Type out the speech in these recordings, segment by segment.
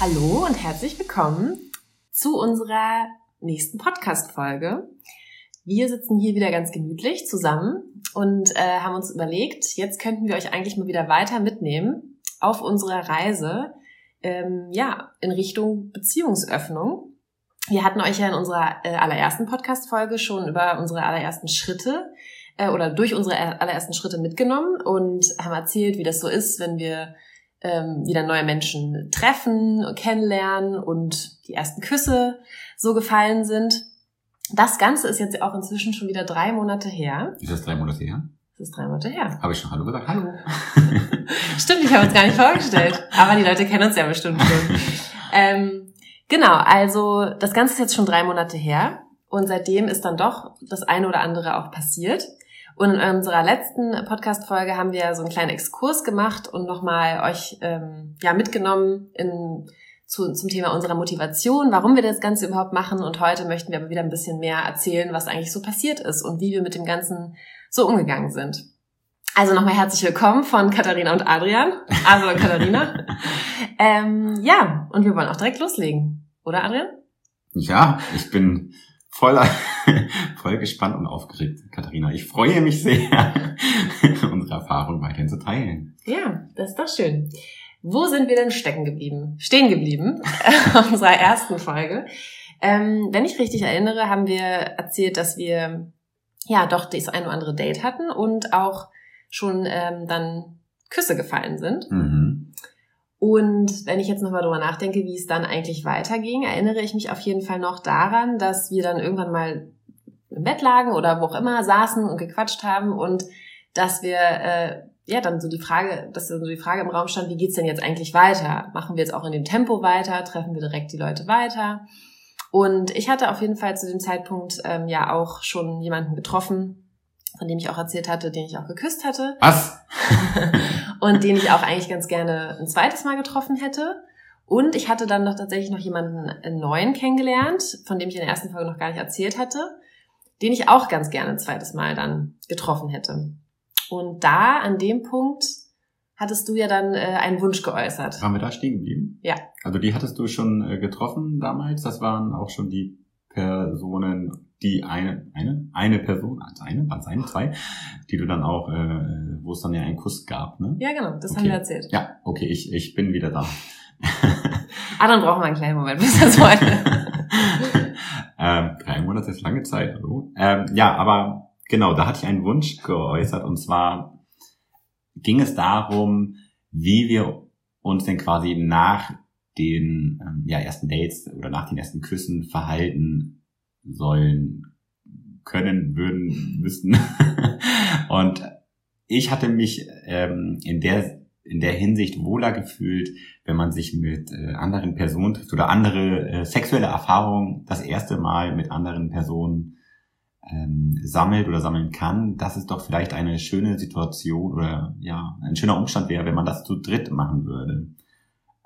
Hallo und herzlich willkommen zu unserer nächsten Podcast-Folge. Wir sitzen hier wieder ganz gemütlich zusammen und äh, haben uns überlegt, jetzt könnten wir euch eigentlich mal wieder weiter mitnehmen auf unserer Reise ähm, ja, in Richtung Beziehungsöffnung. Wir hatten euch ja in unserer äh, allerersten Podcast-Folge schon über unsere allerersten Schritte äh, oder durch unsere allerersten Schritte mitgenommen und haben erzählt, wie das so ist, wenn wir ähm, wieder neue Menschen treffen, kennenlernen und die ersten Küsse so gefallen sind. Das Ganze ist jetzt auch inzwischen schon wieder drei Monate her. Ist das drei Monate her? Das ist drei Monate her. Habe ich schon Hallo gesagt? Hallo. Stimmt, ich habe uns gar nicht vorgestellt. Aber die Leute kennen uns ja bestimmt schon. ähm, genau, also das Ganze ist jetzt schon drei Monate her. Und seitdem ist dann doch das eine oder andere auch passiert. Und in unserer letzten Podcast-Folge haben wir so einen kleinen Exkurs gemacht und nochmal euch ähm, ja mitgenommen in, zu, zum Thema unserer Motivation, warum wir das Ganze überhaupt machen. Und heute möchten wir aber wieder ein bisschen mehr erzählen, was eigentlich so passiert ist und wie wir mit dem Ganzen so umgegangen sind. Also nochmal herzlich willkommen von Katharina und Adrian. Also Katharina. ähm, ja, und wir wollen auch direkt loslegen. Oder Adrian? Ja, ich bin voll, voll gespannt und aufgeregt, Katharina. Ich freue mich sehr, unsere Erfahrung weiterhin zu teilen. Ja, das ist doch schön. Wo sind wir denn stecken geblieben? Stehen geblieben? unserer ersten Folge. Ähm, wenn ich richtig erinnere, haben wir erzählt, dass wir ja doch das ein oder andere Date hatten und auch schon ähm, dann Küsse gefallen sind. Mhm. Und wenn ich jetzt nochmal drüber nachdenke, wie es dann eigentlich weiterging, erinnere ich mich auf jeden Fall noch daran, dass wir dann irgendwann mal im Bett lagen oder wo auch immer saßen und gequatscht haben und dass wir äh, ja dann so die Frage, dass so die Frage im Raum stand, wie geht's denn jetzt eigentlich weiter? Machen wir jetzt auch in dem Tempo weiter? Treffen wir direkt die Leute weiter? Und ich hatte auf jeden Fall zu dem Zeitpunkt ähm, ja auch schon jemanden getroffen, von dem ich auch erzählt hatte, den ich auch geküsst hatte. Was? und den ich auch eigentlich ganz gerne ein zweites Mal getroffen hätte. Und ich hatte dann noch tatsächlich noch jemanden neuen kennengelernt, von dem ich in der ersten Folge noch gar nicht erzählt hatte, den ich auch ganz gerne ein zweites Mal dann getroffen hätte. Und da, an dem Punkt, hattest du ja dann äh, einen Wunsch geäußert. Waren wir da stehen geblieben? Ja. Also die hattest du schon äh, getroffen damals. Das waren auch schon die Personen, die eine, eine, eine Person, also eine, waren es eine, zwei, die du dann auch, äh, wo es dann ja einen Kuss gab, ne? Ja, genau, das okay. haben wir erzählt. Ja, okay, ich, ich bin wieder da. ah, dann brauchen wir einen kleinen Moment, bis das heute. ähm, drei Monate ist lange Zeit, hallo. Ähm, ja, aber genau, da hatte ich einen Wunsch geäußert und zwar ging es darum, wie wir uns denn quasi nach den ähm, ja, ersten Dates oder nach den ersten Küssen verhalten sollen, können, würden, müssten. und ich hatte mich ähm, in der in der Hinsicht wohler gefühlt, wenn man sich mit äh, anderen Personen trifft oder andere äh, sexuelle Erfahrungen das erste Mal mit anderen Personen ähm, sammelt oder sammeln kann, dass es doch vielleicht eine schöne Situation oder ja, ein schöner Umstand wäre, wenn man das zu dritt machen würde.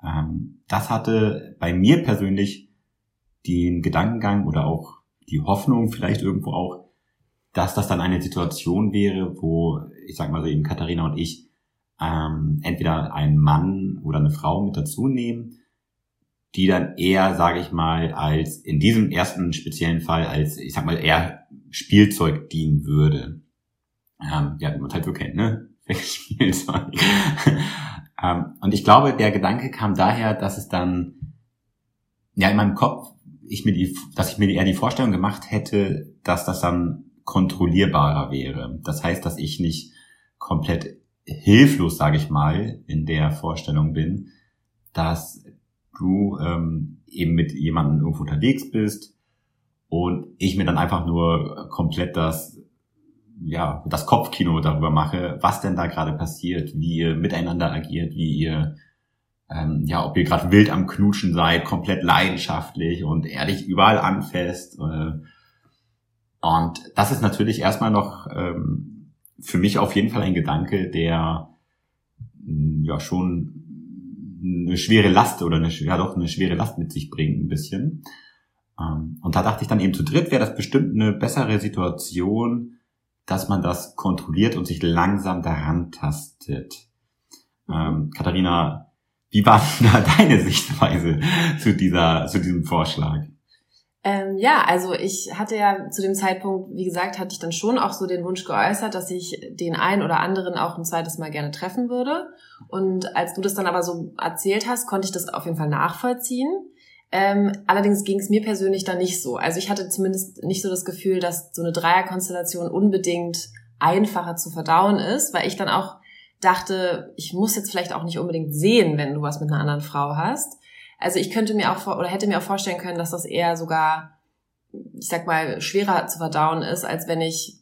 Ähm, das hatte bei mir persönlich den Gedankengang oder auch die Hoffnung vielleicht irgendwo auch, dass das dann eine Situation wäre, wo, ich sag mal so eben Katharina und ich, ähm, entweder einen Mann oder eine Frau mit dazu nehmen, die dann eher, sage ich mal, als in diesem ersten speziellen Fall als, ich sag mal, eher Spielzeug dienen würde. Ähm, ja, wie man halt so kennt, ne? Spielzeug. Ähm, und ich glaube, der Gedanke kam daher, dass es dann, ja, in meinem Kopf, ich mir die, dass ich mir eher die Vorstellung gemacht hätte, dass das dann kontrollierbarer wäre. Das heißt, dass ich nicht komplett hilflos, sage ich mal, in der Vorstellung bin, dass du ähm, eben mit jemandem irgendwo unterwegs bist und ich mir dann einfach nur komplett das ja das Kopfkino darüber mache, was denn da gerade passiert, wie ihr miteinander agiert, wie ihr ähm, ja, ob ihr gerade wild am Knutschen seid, komplett leidenschaftlich und ehrlich überall anfasst. Äh, und das ist natürlich erstmal noch ähm, für mich auf jeden Fall ein Gedanke, der ja schon eine schwere Last oder eine, ja doch eine schwere Last mit sich bringt ein bisschen. Ähm, und da dachte ich dann eben zu dritt wäre das bestimmt eine bessere Situation, dass man das kontrolliert und sich langsam daran tastet. Ähm, Katharina, wie war da deine Sichtweise zu dieser, zu diesem Vorschlag? Ähm, ja, also ich hatte ja zu dem Zeitpunkt, wie gesagt, hatte ich dann schon auch so den Wunsch geäußert, dass ich den einen oder anderen auch ein zweites Mal gerne treffen würde. Und als du das dann aber so erzählt hast, konnte ich das auf jeden Fall nachvollziehen. Ähm, allerdings ging es mir persönlich dann nicht so. Also ich hatte zumindest nicht so das Gefühl, dass so eine Dreierkonstellation unbedingt einfacher zu verdauen ist, weil ich dann auch dachte, ich muss jetzt vielleicht auch nicht unbedingt sehen, wenn du was mit einer anderen Frau hast. Also ich könnte mir auch vor, oder hätte mir auch vorstellen können, dass das eher sogar, ich sag mal, schwerer zu verdauen ist, als wenn ich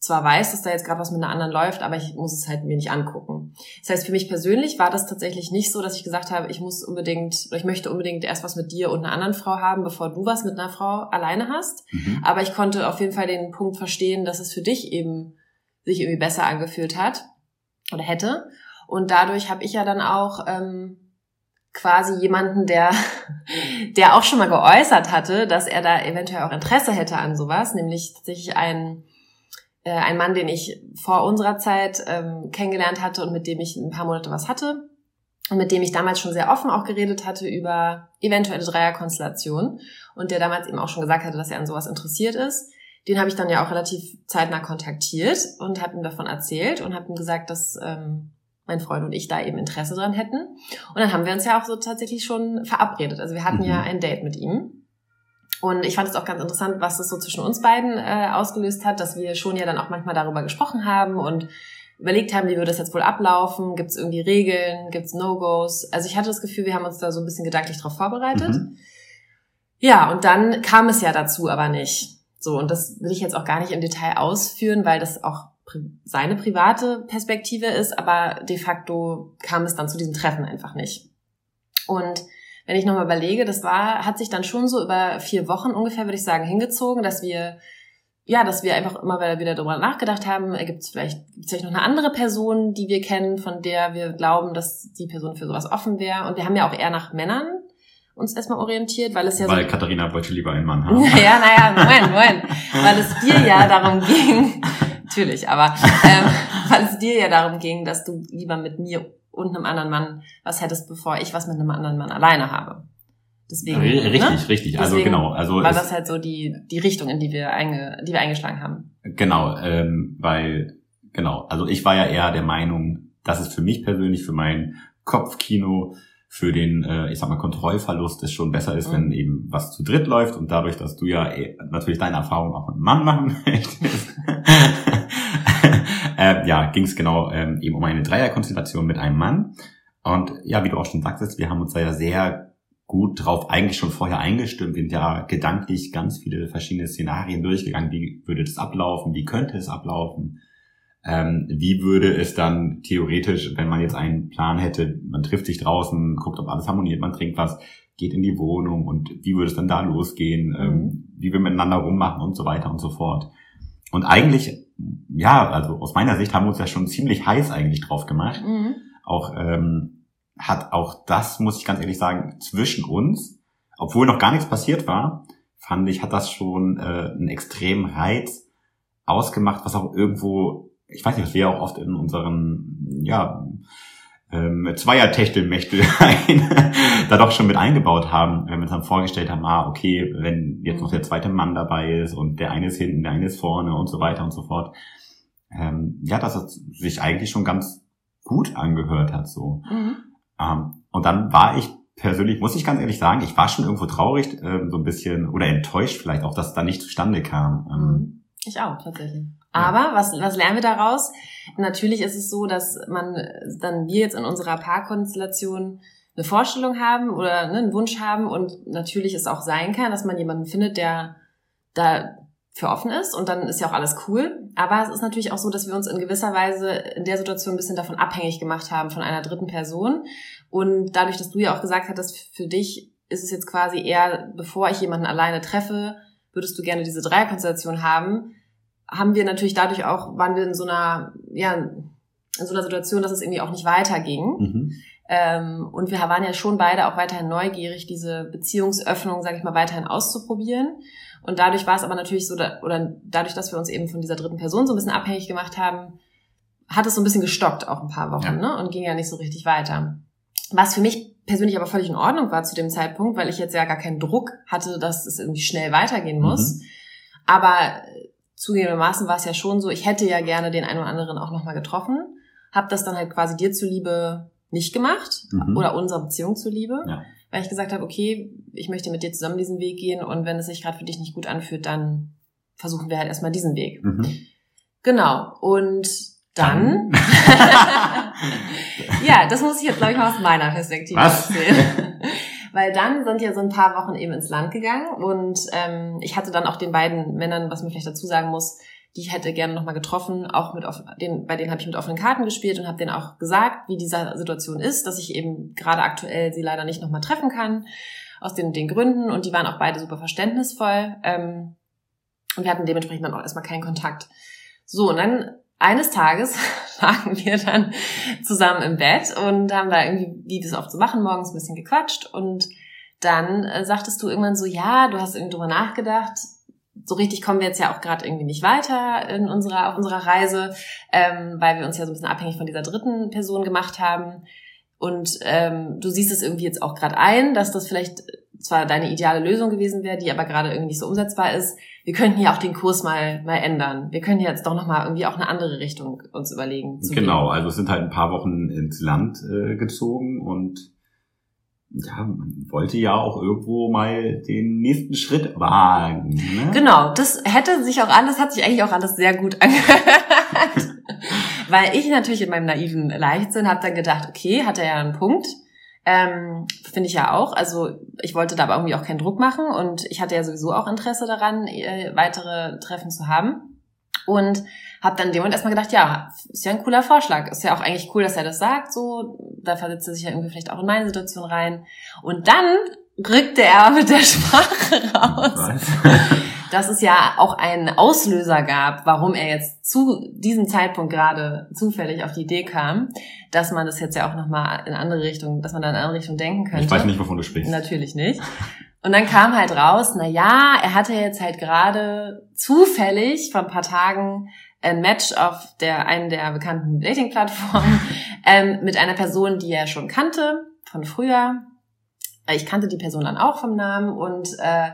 zwar weiß, dass da jetzt gerade was mit einer anderen läuft, aber ich muss es halt mir nicht angucken. Das heißt, für mich persönlich war das tatsächlich nicht so, dass ich gesagt habe, ich muss unbedingt oder ich möchte unbedingt erst was mit dir und einer anderen Frau haben, bevor du was mit einer Frau alleine hast. Mhm. Aber ich konnte auf jeden Fall den Punkt verstehen, dass es für dich eben sich irgendwie besser angefühlt hat oder hätte. Und dadurch habe ich ja dann auch ähm, quasi jemanden, der, der auch schon mal geäußert hatte, dass er da eventuell auch Interesse hätte an sowas, nämlich tatsächlich ein, äh, ein Mann, den ich vor unserer Zeit ähm, kennengelernt hatte und mit dem ich ein paar Monate was hatte und mit dem ich damals schon sehr offen auch geredet hatte über eventuelle Dreierkonstellationen und der damals eben auch schon gesagt hatte, dass er an sowas interessiert ist. Den habe ich dann ja auch relativ zeitnah kontaktiert und habe ihm davon erzählt und habe ihm gesagt, dass ähm, mein Freund und ich da eben Interesse dran hätten. Und dann haben wir uns ja auch so tatsächlich schon verabredet. Also wir hatten mhm. ja ein Date mit ihm. Und ich fand es auch ganz interessant, was es so zwischen uns beiden äh, ausgelöst hat, dass wir schon ja dann auch manchmal darüber gesprochen haben und überlegt haben, wie würde das jetzt wohl ablaufen? Gibt es irgendwie Regeln? Gibt es No-Gos? Also ich hatte das Gefühl, wir haben uns da so ein bisschen gedanklich drauf vorbereitet. Mhm. Ja, und dann kam es ja dazu aber nicht. So, und das will ich jetzt auch gar nicht im Detail ausführen, weil das auch seine private Perspektive ist, aber de facto kam es dann zu diesem Treffen einfach nicht. Und wenn ich nochmal überlege, das war, hat sich dann schon so über vier Wochen ungefähr, würde ich sagen, hingezogen, dass wir, ja, dass wir einfach immer wieder darüber nachgedacht haben, gibt es vielleicht, gibt's vielleicht noch eine andere Person, die wir kennen, von der wir glauben, dass die Person für sowas offen wäre. Und wir haben ja auch eher nach Männern uns erstmal orientiert, weil es ja weil so... Katharina wollte lieber einen Mann haben. ja, naja, Moment, Moment. Weil es dir ja darum ging, natürlich, aber ähm, weil es dir ja darum ging, dass du lieber mit mir und einem anderen Mann was hättest, bevor ich was mit einem anderen Mann alleine habe. Deswegen, richtig, ne? richtig. Also Deswegen genau. Also war das halt so die die Richtung, in die wir einge, die wir eingeschlagen haben. Genau, ähm, weil genau. Also ich war ja eher der Meinung, dass es für mich persönlich, für mein Kopfkino, für den, äh, ich sag mal, Kontrollverlust es schon besser ist, mhm. wenn eben was zu dritt läuft und dadurch, dass du ja eh, natürlich deine Erfahrung auch mit einem Mann machen möchtest, äh, ja, ging es genau ähm, eben um eine Dreierkonstellation mit einem Mann. Und ja, wie du auch schon sagtest, wir haben uns da ja sehr gut drauf eigentlich schon vorher eingestimmt. Wir sind ja gedanklich ganz viele verschiedene Szenarien durchgegangen. Wie würde das ablaufen? Wie könnte es ablaufen? Ähm, wie würde es dann theoretisch, wenn man jetzt einen Plan hätte, man trifft sich draußen, guckt, ob alles harmoniert, man trinkt was, geht in die Wohnung und wie würde es dann da losgehen, ähm, mhm. wie wir miteinander rummachen und so weiter und so fort. Und eigentlich, ja, also aus meiner Sicht haben wir uns ja schon ziemlich heiß eigentlich drauf gemacht. Mhm. Auch ähm, hat auch das, muss ich ganz ehrlich sagen, zwischen uns, obwohl noch gar nichts passiert war, fand ich, hat das schon äh, einen extremen Reiz ausgemacht, was auch irgendwo, ich weiß nicht, was wir auch oft in unseren, ja, ähm, Zweier-Techtelmächte da doch schon mit eingebaut haben, wenn wir uns dann vorgestellt haben, ah, okay, wenn jetzt noch der zweite Mann dabei ist und der eine ist hinten, der eine ist vorne und so weiter und so fort. Ähm, ja, dass es sich eigentlich schon ganz gut angehört hat, so. Mhm. Ähm, und dann war ich persönlich, muss ich ganz ehrlich sagen, ich war schon irgendwo traurig, ähm, so ein bisschen, oder enttäuscht vielleicht auch, dass es da nicht zustande kam. Ähm, mhm. Ich auch, tatsächlich. Aber was, was lernen wir daraus? Natürlich ist es so, dass man dann wir jetzt in unserer Paarkonstellation eine Vorstellung haben oder ne, einen Wunsch haben und natürlich es auch sein kann, dass man jemanden findet, der da für offen ist und dann ist ja auch alles cool. Aber es ist natürlich auch so, dass wir uns in gewisser Weise in der Situation ein bisschen davon abhängig gemacht haben von einer dritten Person. Und dadurch, dass du ja auch gesagt hattest, für dich ist es jetzt quasi eher, bevor ich jemanden alleine treffe, würdest du gerne diese Dreierkonstellation haben, haben wir natürlich dadurch auch, waren wir in so einer, ja, in so einer Situation, dass es irgendwie auch nicht weiterging. Mhm. Ähm, und wir waren ja schon beide auch weiterhin neugierig, diese Beziehungsöffnung, sage ich mal, weiterhin auszuprobieren. Und dadurch war es aber natürlich so, oder dadurch, dass wir uns eben von dieser dritten Person so ein bisschen abhängig gemacht haben, hat es so ein bisschen gestockt auch ein paar Wochen, ja. ne? Und ging ja nicht so richtig weiter. Was für mich persönlich aber völlig in Ordnung war zu dem Zeitpunkt, weil ich jetzt ja gar keinen Druck hatte, dass es irgendwie schnell weitergehen muss. Mhm. Aber zugegebenermaßen war es ja schon so, ich hätte ja gerne den einen oder anderen auch nochmal getroffen, habe das dann halt quasi dir zuliebe nicht gemacht mhm. oder unserer Beziehung zuliebe, ja. weil ich gesagt habe, okay, ich möchte mit dir zusammen diesen Weg gehen und wenn es sich gerade für dich nicht gut anfühlt, dann versuchen wir halt erstmal diesen Weg. Mhm. Genau. Und dann, ja, das muss ich jetzt glaube ich mal aus meiner Perspektive Was? erzählen. Weil dann sind ja so ein paar Wochen eben ins Land gegangen und ähm, ich hatte dann auch den beiden Männern, was man vielleicht dazu sagen muss, die ich hätte gerne nochmal getroffen, auch mit auf den, bei denen habe ich mit offenen Karten gespielt und habe denen auch gesagt, wie diese Situation ist, dass ich eben gerade aktuell sie leider nicht nochmal treffen kann, aus den, den Gründen und die waren auch beide super verständnisvoll ähm, und wir hatten dementsprechend dann auch erstmal keinen Kontakt. So, und dann eines Tages lagen wir dann zusammen im Bett und haben da irgendwie, wie es oft so machen, morgens ein bisschen gequatscht und dann äh, sagtest du irgendwann so, ja, du hast irgendwie drüber nachgedacht, so richtig kommen wir jetzt ja auch gerade irgendwie nicht weiter in unserer, auf unserer Reise, ähm, weil wir uns ja so ein bisschen abhängig von dieser dritten Person gemacht haben. Und ähm, du siehst es irgendwie jetzt auch gerade ein, dass das vielleicht zwar deine ideale Lösung gewesen wäre, die aber gerade irgendwie nicht so umsetzbar ist. Wir könnten ja auch den Kurs mal mal ändern. Wir können jetzt doch noch mal irgendwie auch eine andere Richtung uns überlegen. genau, gehen. also es sind halt ein paar Wochen ins Land äh, gezogen und ja, man wollte ja auch irgendwo mal den nächsten Schritt wagen. Ne? Genau, das hätte sich auch alles, hat sich eigentlich auch alles sehr gut angehört. Weil ich natürlich in meinem naiven Leichtsinn habe dann gedacht, okay, hat er ja einen Punkt. Ähm, Finde ich ja auch. Also ich wollte da aber irgendwie auch keinen Druck machen und ich hatte ja sowieso auch Interesse daran, äh, weitere Treffen zu haben. Und habe dann dem und erstmal gedacht, ja, ist ja ein cooler Vorschlag. Ist ja auch eigentlich cool, dass er das sagt. So, da versetzt er sich ja irgendwie vielleicht auch in meine Situation rein. Und dann rückte er mit der Sprache raus. dass es ja auch einen Auslöser gab, warum er jetzt zu diesem Zeitpunkt gerade zufällig auf die Idee kam, dass man das jetzt ja auch nochmal in andere Richtung, dass man da in andere Richtung denken könnte. Ich weiß nicht, wovon du sprichst. Natürlich nicht. Und dann kam halt raus, na ja, er hatte jetzt halt gerade zufällig vor ein paar Tagen ein Match auf der einen der bekannten Dating-Plattformen ähm, mit einer Person, die er schon kannte von früher. Ich kannte die Person dann auch vom Namen und äh,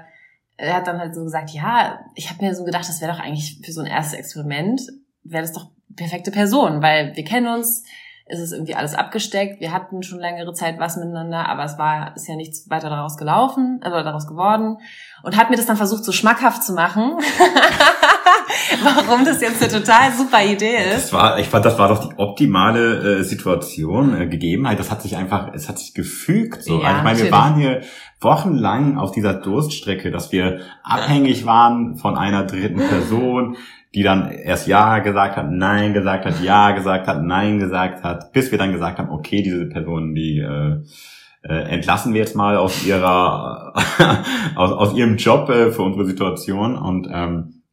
er hat dann halt so gesagt, ja, ich habe mir so gedacht, das wäre doch eigentlich für so ein erstes Experiment, wäre das doch perfekte Person, weil wir kennen uns, es ist irgendwie alles abgesteckt, wir hatten schon längere Zeit was miteinander, aber es war, ist ja nichts weiter daraus gelaufen, also daraus geworden und hat mir das dann versucht, so schmackhaft zu machen. warum das jetzt eine total super Idee ist. Das war, ich fand, das war doch die optimale äh, Situation, äh, Gegebenheit. Das hat sich einfach, es hat sich gefügt. So. Ja, also ich meine, wir waren hier wochenlang auf dieser Durststrecke, dass wir abhängig waren von einer dritten Person, die dann erst Ja gesagt hat, Nein gesagt hat, Ja gesagt hat, Nein gesagt hat, bis wir dann gesagt haben, okay, diese Person, die äh, äh, entlassen wir jetzt mal aus ihrer aus, aus ihrem Job äh, für unsere Situation und ähm,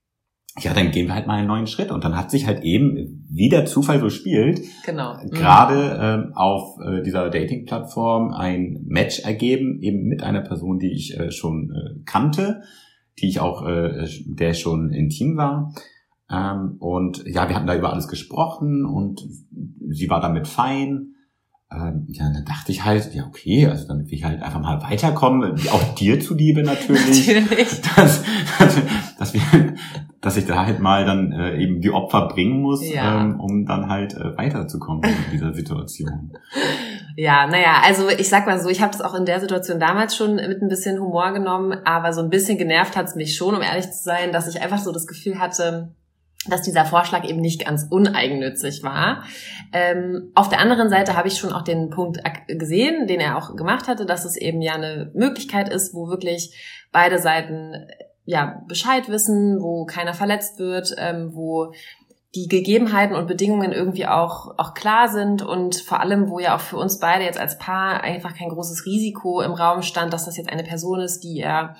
ja, dann gehen wir halt mal einen neuen Schritt. Und dann hat sich halt eben, wie der Zufall so spielt, genau. Mhm. gerade ähm, auf äh, dieser Dating-Plattform ein Match ergeben, eben mit einer Person, die ich äh, schon äh, kannte, die ich auch, äh, der schon intim war. Ähm, und ja, wir hatten da über alles gesprochen und sie war damit fein ähm, ja, dann dachte ich halt, ja, okay, also damit wir halt einfach mal weiterkommen, auch dir zuliebe natürlich. natürlich. Dass, dass, dass, wir, dass ich da halt mal dann äh, eben die Opfer bringen muss, ja. ähm, um dann halt äh, weiterzukommen in dieser Situation. Ja, naja, also ich sag mal so, ich habe das auch in der Situation damals schon mit ein bisschen Humor genommen, aber so ein bisschen genervt hat's mich schon, um ehrlich zu sein, dass ich einfach so das Gefühl hatte, dass dieser Vorschlag eben nicht ganz uneigennützig war. Ähm, auf der anderen Seite habe ich schon auch den Punkt gesehen, den er auch gemacht hatte, dass es eben ja eine Möglichkeit ist, wo wirklich beide Seiten ja Bescheid wissen, wo keiner verletzt wird, ähm, wo die Gegebenheiten und Bedingungen irgendwie auch, auch klar sind und vor allem, wo ja auch für uns beide jetzt als Paar einfach kein großes Risiko im Raum stand, dass das jetzt eine Person ist, die er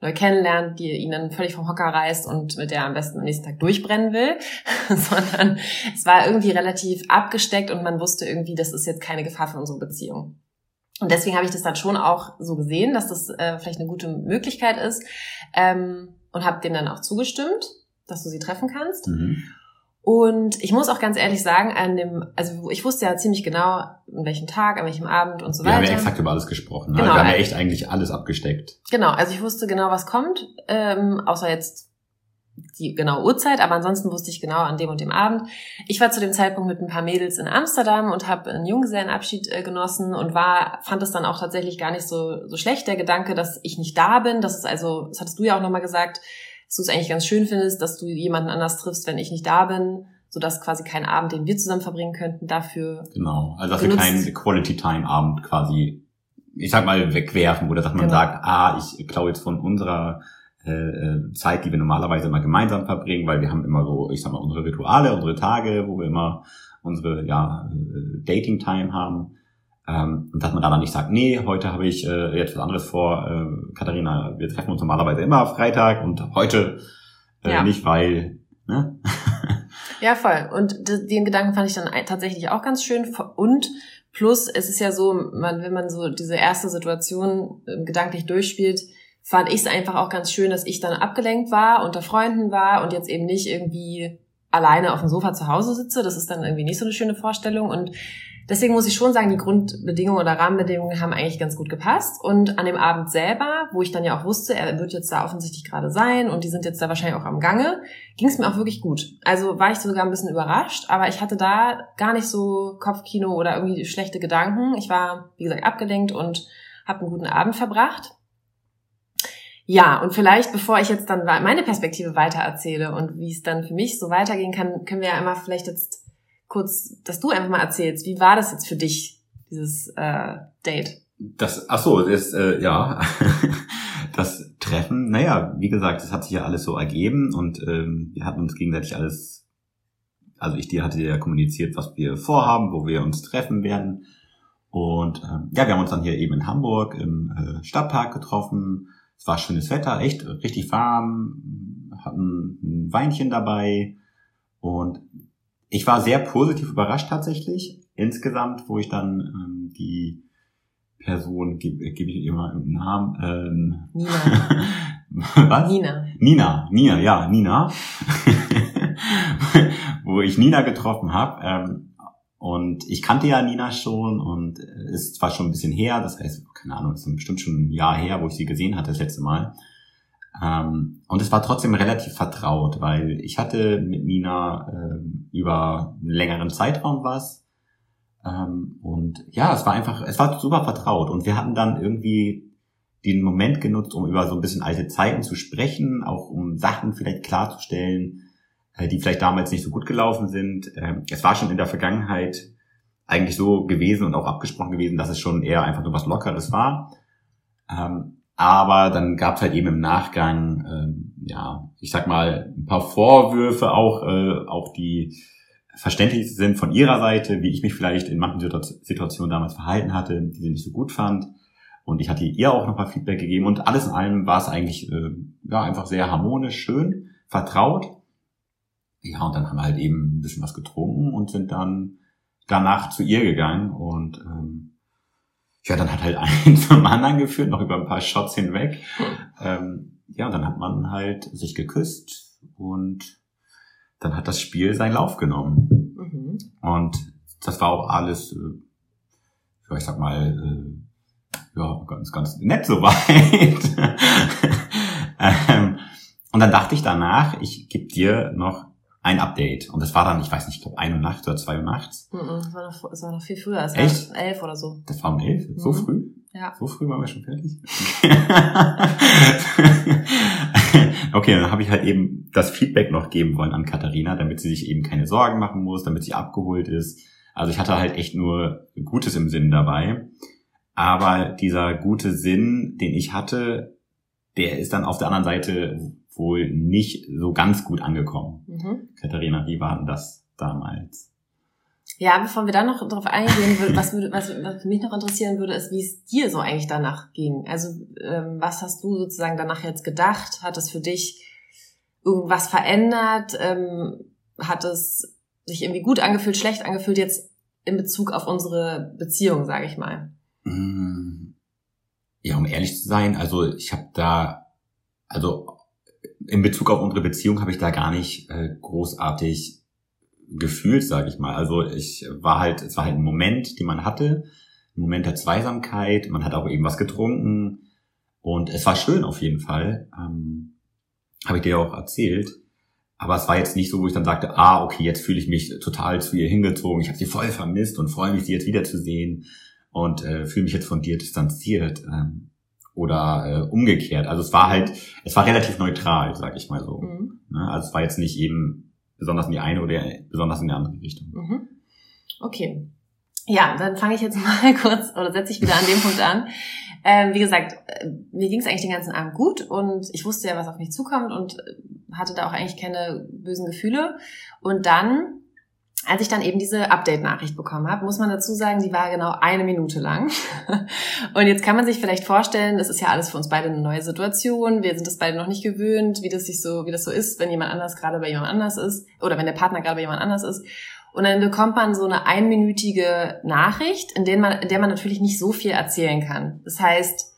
neu kennenlernt, die ihn dann völlig vom Hocker reißt und mit der am besten am nächsten Tag durchbrennen will, sondern es war irgendwie relativ abgesteckt und man wusste irgendwie, das ist jetzt keine Gefahr für unsere Beziehung. Und deswegen habe ich das dann schon auch so gesehen, dass das äh, vielleicht eine gute Möglichkeit ist ähm, und habe dem dann auch zugestimmt, dass du sie treffen kannst. Mhm. Und ich muss auch ganz ehrlich sagen, an dem, also ich wusste ja ziemlich genau, an welchem Tag, an welchem Abend und so Wir weiter. haben ja exakt über alles gesprochen. Ne? Genau. Wir haben ja echt eigentlich alles abgesteckt. Genau, also ich wusste genau, was kommt, ähm, außer jetzt die genaue Uhrzeit, aber ansonsten wusste ich genau an dem und dem Abend. Ich war zu dem Zeitpunkt mit ein paar Mädels in Amsterdam und habe einen Junggesellenabschied äh, genossen und war, fand es dann auch tatsächlich gar nicht so, so schlecht, der Gedanke, dass ich nicht da bin. Das ist also, das hattest du ja auch nochmal gesagt, dass du es eigentlich ganz schön findest, dass du jemanden anders triffst, wenn ich nicht da bin, sodass quasi kein Abend, den wir zusammen verbringen könnten, dafür Genau. Also dass wir Genutzt. keinen Quality Time Abend quasi, ich sag mal, wegwerfen oder dass man Genau. sagt, ah, ich klaue jetzt von unserer äh, äh, Zeit, die wir normalerweise immer gemeinsam verbringen, weil wir haben immer so, ich sag mal, unsere Rituale, unsere Tage, wo wir immer unsere ja, äh, Dating Time haben. Ähm, und dass man da dann nicht sagt, nee, heute habe ich äh, jetzt was anderes vor, äh, Katharina, wir treffen uns normalerweise immer Freitag und heute äh, Ja. nicht, weil, ne? Ja, voll. Und den Gedanken fand ich dann tatsächlich auch ganz schön. Und plus, es ist ja so, man, wenn man so diese erste Situation äh, gedanklich durchspielt, fand ich es einfach auch ganz schön, dass ich dann abgelenkt war, unter Freunden war und jetzt eben nicht irgendwie alleine auf dem Sofa zu Hause sitze. Das ist dann irgendwie nicht so eine schöne Vorstellung. Und deswegen muss ich schon sagen, die Grundbedingungen oder Rahmenbedingungen haben eigentlich ganz gut gepasst. Und an dem Abend selber, wo ich dann ja auch wusste, er wird jetzt da offensichtlich gerade sein und die sind jetzt da wahrscheinlich auch am Gange, ging es mir auch wirklich gut. Also war ich sogar ein bisschen überrascht, aber ich hatte da gar nicht so Kopfkino oder irgendwie schlechte Gedanken. Ich war, wie gesagt, abgelenkt und habe einen guten Abend verbracht. Ja, und vielleicht, bevor ich jetzt dann meine Perspektive weiter erzähle und wie es dann für mich so weitergehen kann, können wir ja einmal vielleicht jetzt kurz, dass du einfach mal erzählst, wie war das jetzt für dich, dieses äh, Date? Das, ach so, das, äh, ja, das Treffen, naja, wie gesagt, das hat sich ja alles so ergeben und ähm, wir hatten uns gegenseitig alles, also ich dir hatte ja kommuniziert, was wir vorhaben, wo wir uns treffen werden. Und ähm, ja, wir haben uns dann hier eben in Hamburg im äh, Stadtpark getroffen. Es war schönes Wetter, echt richtig warm, hatten ein Weinchen dabei und ich war sehr positiv überrascht tatsächlich insgesamt, wo ich dann ähm, die Person, gebe geb ich immer einen Namen, ähm, Nina. was? Nina. Nina, Nina, ja, Nina, wo ich Nina getroffen habe. Ähm, und ich kannte ja Nina schon und es ist zwar schon ein bisschen her, das heißt, keine Ahnung, es ist bestimmt schon ein Jahr her, wo ich sie gesehen hatte das letzte Mal. Ähm, und es war trotzdem relativ vertraut, weil ich hatte mit Nina ähm, über einen längeren Zeitraum was. Ähm, und ja, es war einfach, es war super vertraut. Und wir hatten dann irgendwie den Moment genutzt, um über so ein bisschen alte Zeiten zu sprechen, auch um Sachen vielleicht klarzustellen, äh, die vielleicht damals nicht so gut gelaufen sind. Ähm, es war schon in der Vergangenheit eigentlich so gewesen und auch abgesprochen gewesen, dass es schon eher einfach nur was Lockeres war. Aber dann gab es halt eben im Nachgang, ähm, ja, ich sag mal, ein paar Vorwürfe auch, äh, auch die verständlich sind von ihrer Seite, wie ich mich vielleicht in manchen Situ- Situationen damals verhalten hatte, die sie nicht so gut fand. Und ich hatte ihr auch noch mal Feedback gegeben. Und alles in allem war es eigentlich äh, ja einfach sehr harmonisch, schön, vertraut. Ja, und dann haben wir halt eben ein bisschen was getrunken und sind dann danach zu ihr gegangen. Und ähm, ja, dann hat halt ein zum anderen geführt, noch über ein paar Shots hinweg. Ähm, ja, und dann hat man halt sich geküsst und dann hat das Spiel seinen Lauf genommen. Mhm. Und das war auch alles, äh, ja, ich sag mal, äh, ja, ganz, ganz nett soweit. ähm, und dann dachte ich danach, ich gebe dir noch ein Update. Und das war dann, ich weiß nicht, ich glaube, ein Uhr nachts oder zwei Uhr nachts. Mhm. Es war noch, es war noch viel früher, es Echt? war elf oder so. Das war um elf, so Mhm. früh? Ja. So früh waren wir schon fertig? okay, dann habe ich halt eben das Feedback noch geben wollen an Katharina, damit sie sich eben keine Sorgen machen muss, damit sie abgeholt ist. Also ich hatte halt echt nur Gutes im Sinn dabei. Aber dieser gute Sinn, den ich hatte, der ist dann auf der anderen Seite wohl nicht so ganz gut angekommen. Mhm. Katharina, wie war denn das damals? Ja, bevor wir da noch drauf eingehen, was, würde, was, was mich noch interessieren würde, ist, wie es dir so eigentlich danach ging. Also ähm, was hast du sozusagen danach jetzt gedacht? Hat es für dich irgendwas verändert? Ähm, hat es sich irgendwie gut angefühlt, schlecht angefühlt jetzt in Bezug auf unsere Beziehung, sage ich mal? Mm, ja, um ehrlich zu sein, also ich habe da, also in Bezug auf unsere Beziehung habe ich da gar nicht äh, großartig gefühlt, sage ich mal. Also ich war halt, es war halt ein Moment, den man hatte, ein Moment der Zweisamkeit. Man hat auch eben was getrunken und es war schön auf jeden Fall. Ähm, habe ich dir auch erzählt. Aber es war jetzt nicht so, wo ich dann sagte, ah, okay, jetzt fühle ich mich total zu ihr hingezogen. Ich habe sie voll vermisst und freue mich, sie jetzt wiederzusehen und äh, fühle mich jetzt von dir distanziert ähm, oder äh, umgekehrt. Also es war halt, es war relativ neutral, sag ich mal so. Mhm. Ne? Also es war jetzt nicht eben besonders in die eine oder besonders in die andere Richtung. Mhm. Okay. Ja, dann fange ich jetzt mal kurz oder setze ich wieder an dem Punkt an. Ähm, wie gesagt, äh, mir ging es eigentlich den ganzen Abend gut und ich wusste ja, was auf mich zukommt und hatte da auch eigentlich keine bösen Gefühle. Und dann, als ich dann eben diese Update-Nachricht bekommen habe, muss man dazu sagen, die war genau eine Minute lang. und jetzt kann man sich vielleicht vorstellen, das ist ja alles für uns beide eine neue Situation. Wir sind das beide noch nicht gewöhnt, wie das sich so, wie das so ist, wenn jemand anders gerade bei jemand anders ist oder wenn der Partner gerade bei jemand anders ist. Und dann bekommt man so eine einminütige Nachricht, in der man, in der man natürlich nicht so viel erzählen kann. Das heißt,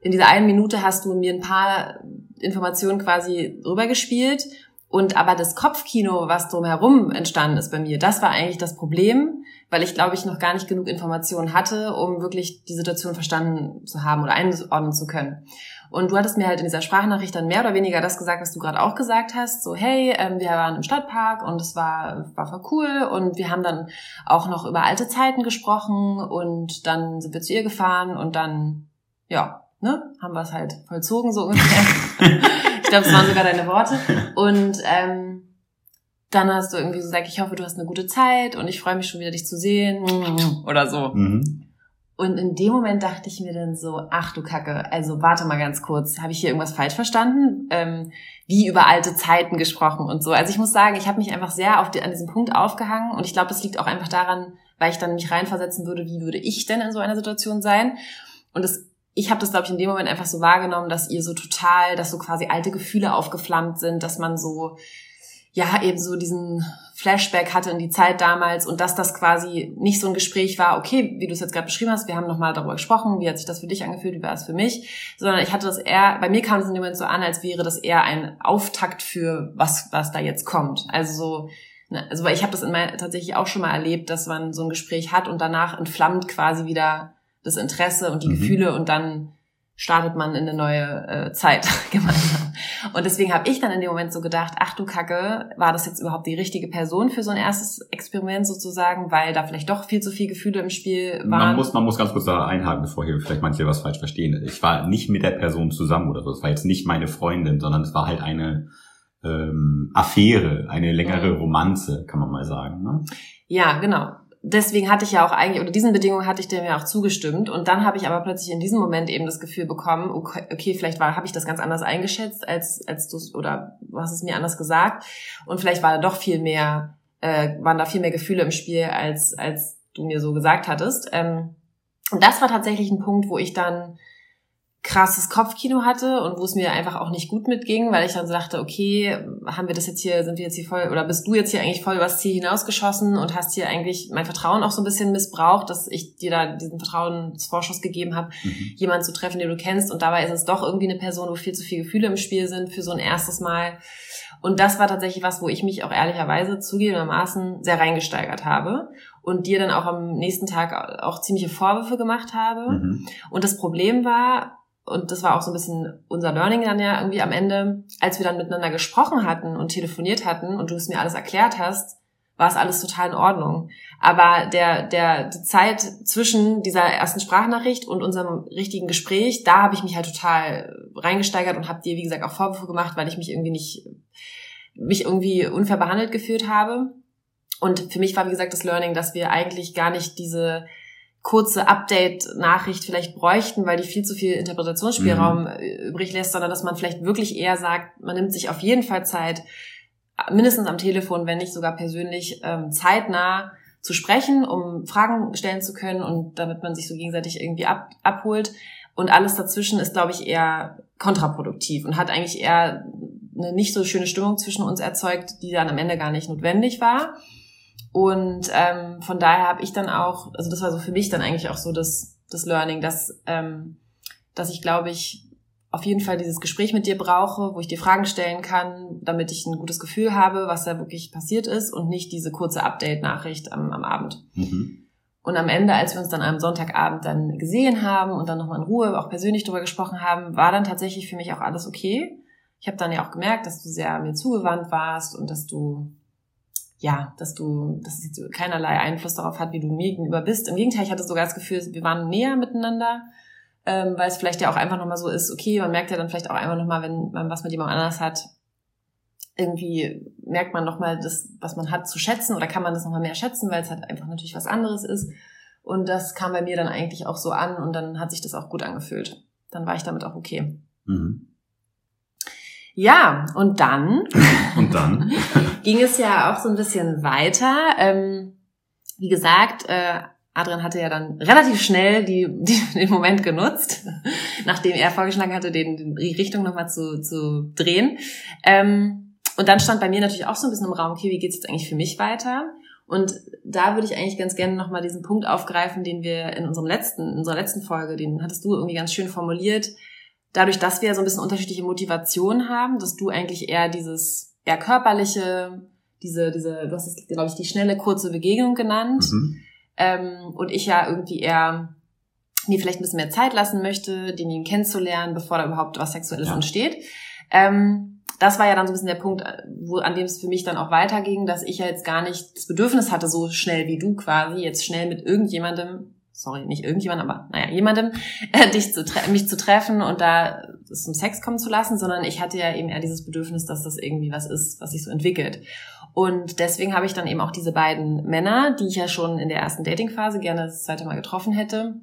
in dieser einen Minute hast du mir ein paar Informationen quasi rübergespielt. Und aber das Kopfkino, was drumherum entstanden ist bei mir, das war eigentlich das Problem, weil ich glaube ich noch gar nicht genug Informationen hatte, um wirklich die Situation verstanden zu haben oder einordnen zu können. Und du hattest mir halt in dieser Sprachnachricht dann mehr oder weniger das gesagt, was du gerade auch gesagt hast. So, hey, ähm, wir waren im Stadtpark und es war, war voll cool. Und wir haben dann auch noch über alte Zeiten gesprochen und dann sind wir zu ihr gefahren und dann, ja, ne, haben wir es halt vollzogen, so ungefähr. ich glaube, es waren sogar deine Worte. Und ähm, dann hast du irgendwie so gesagt, ich hoffe, du hast eine gute Zeit und ich freue mich schon wieder, dich zu sehen. Oder so. Mhm. Und in dem Moment dachte ich mir dann so, ach du Kacke, also warte mal ganz kurz, habe ich hier irgendwas falsch verstanden? Ähm, wie über alte Zeiten gesprochen und so. Also ich muss sagen, ich habe mich einfach sehr auf die, an diesem Punkt aufgehangen und ich glaube, das liegt auch einfach daran, weil ich dann mich reinversetzen würde, wie würde ich denn in so einer Situation sein? Und das, ich habe das, glaube ich, in dem Moment einfach so wahrgenommen, dass ihr so total, dass so quasi alte Gefühle aufgeflammt sind, dass man so ja eben so diesen Flashback hatte in die Zeit damals und dass das quasi nicht so ein Gespräch war, okay, wie du es jetzt gerade beschrieben hast, wir haben nochmal darüber gesprochen, wie hat sich das für dich angefühlt, wie war es für mich, sondern ich hatte das eher, bei mir kam es in dem Moment so an, als wäre das eher ein Auftakt für was, was da jetzt kommt. Also so, ne, also weil ich habe das in mein, tatsächlich auch schon mal erlebt, dass man so ein Gespräch hat und danach entflammt quasi wieder das Interesse und die mhm. Gefühle und dann startet man in eine neue äh, Zeit gemeinsam. Und deswegen habe ich dann in dem Moment so gedacht, ach du Kacke, war das jetzt überhaupt die richtige Person für so ein erstes Experiment sozusagen, weil da vielleicht doch viel zu viel Gefühle im Spiel waren. Man muss, man muss ganz kurz da einhaken, bevor hier vielleicht manche was falsch verstehen. Ich war nicht mit der Person zusammen oder so. Es war jetzt nicht meine Freundin, sondern es war halt eine ähm, Affäre, eine längere mhm. Romanze, kann man mal sagen. Ne? Ja, genau deswegen hatte ich ja auch eigentlich, oder diesen Bedingungen hatte ich dem ja auch zugestimmt. Und dann habe ich aber plötzlich in diesem Moment eben das Gefühl bekommen, okay, okay vielleicht habe ich das ganz anders eingeschätzt, als, als du oder du hast es mir anders gesagt. Und vielleicht war da doch viel mehr, äh, waren da viel mehr Gefühle im Spiel, als, als du mir so gesagt hattest. Ähm, und das war tatsächlich ein Punkt, wo ich dann krasses Kopfkino hatte und wo es mir einfach auch nicht gut mitging, weil ich dann so dachte, okay, haben wir das jetzt hier, sind wir jetzt hier voll, oder bist du jetzt hier eigentlich voll übers Ziel hinausgeschossen und hast hier eigentlich mein Vertrauen auch so ein bisschen missbraucht, dass ich dir da diesen Vertrauensvorschuss gegeben habe, mhm. jemanden zu treffen, den du kennst und dabei ist es doch irgendwie eine Person, wo viel zu viele Gefühle im Spiel sind für so ein erstes Mal. Und das war tatsächlich was, wo ich mich auch ehrlicherweise zugegebenermaßen sehr reingesteigert habe und dir dann auch am nächsten Tag auch ziemliche Vorwürfe gemacht habe. Mhm. Und das Problem war, und das war auch so ein bisschen unser Learning dann ja irgendwie am Ende, als wir dann miteinander gesprochen hatten und telefoniert hatten und du es mir alles erklärt hast, war es alles total in Ordnung. Aber der, der, die Zeit zwischen dieser ersten Sprachnachricht und unserem richtigen Gespräch, da habe ich mich halt total reingesteigert und habe dir, wie gesagt, auch Vorwürfe gemacht, weil ich mich irgendwie nicht, mich irgendwie unfair behandelt gefühlt habe. Und für mich war, wie gesagt, das Learning, dass wir eigentlich gar nicht diese kurze Update-Nachricht vielleicht bräuchten, weil die viel zu viel Interpretationsspielraum mhm. übrig lässt, sondern dass man vielleicht wirklich eher sagt, man nimmt sich auf jeden Fall Zeit, mindestens am Telefon, wenn nicht sogar persönlich, ähm, zeitnah zu sprechen, um Fragen stellen zu können und damit man sich so gegenseitig irgendwie ab, abholt. Und alles dazwischen ist, glaube ich, eher kontraproduktiv und hat eigentlich eher eine nicht so schöne Stimmung zwischen uns erzeugt, die dann am Ende gar nicht notwendig war. Und ähm, von daher habe ich dann auch, also das war so für mich dann eigentlich auch so das, das Learning, dass, ähm, dass ich glaube ich auf jeden Fall dieses Gespräch mit dir brauche, wo ich dir Fragen stellen kann, damit ich ein gutes Gefühl habe, was da wirklich passiert ist und nicht diese kurze Update-Nachricht am, am Abend. Mhm. Und am Ende, als wir uns dann am Sonntagabend dann gesehen haben und dann nochmal in Ruhe auch persönlich darüber gesprochen haben, war dann tatsächlich für mich auch alles okay. Ich habe dann ja auch gemerkt, dass du sehr mir zugewandt warst und dass du ja, dass du, dass es jetzt keinerlei Einfluss darauf hat, wie du mir gegenüber bist. Im Gegenteil, ich hatte sogar das Gefühl, wir waren näher miteinander ähm, weil es vielleicht ja auch einfach nochmal so ist, okay, man merkt ja dann vielleicht auch einfach nochmal, wenn man was mit jemand anders hat, irgendwie merkt man nochmal das, was man hat, zu schätzen oder kann man das nochmal mehr schätzen, weil es halt einfach natürlich was anderes ist. Und das kam bei mir dann eigentlich auch so an und dann hat sich das auch gut angefühlt. Dann war ich damit auch okay. Mhm. Ja, und dann. und dann? ging es ja auch so ein bisschen weiter. Ähm, wie gesagt, äh, Adrian hatte ja dann relativ schnell die, die, den Moment genutzt, nachdem er vorgeschlagen hatte, den, die Richtung nochmal zu, zu drehen. Ähm, und dann stand bei mir natürlich auch so ein bisschen im Raum, okay, wie geht's jetzt eigentlich für mich weiter? Und da würde ich eigentlich ganz gerne nochmal diesen Punkt aufgreifen, den wir in unserem letzten, in unserer letzten Folge, den hattest du irgendwie ganz schön formuliert. Dadurch, dass wir so ein bisschen unterschiedliche Motivationen haben, dass du eigentlich eher dieses eher körperliche, diese, diese, du hast es, glaube ich, die schnelle, kurze Begegnung genannt. Mhm ähm, und ich ja irgendwie eher mir vielleicht ein bisschen mehr Zeit lassen möchte, denjenigen kennenzulernen, bevor da überhaupt was Sexuelles ja. entsteht. Ähm, das war ja dann so ein bisschen der Punkt, wo, an dem es für mich dann auch weiterging, dass ich ja jetzt gar nicht das Bedürfnis hatte, so schnell wie du quasi, jetzt schnell mit irgendjemandem, sorry, nicht irgendjemand, aber naja, jemandem, äh, dich zu mich zu treffen und da zum Sex kommen zu lassen, sondern ich hatte ja eben eher dieses Bedürfnis, dass das irgendwie was ist, was sich so entwickelt. Und deswegen habe ich dann eben auch diese beiden Männer, die ich ja schon in der ersten Datingphase gerne das zweite Mal getroffen hätte,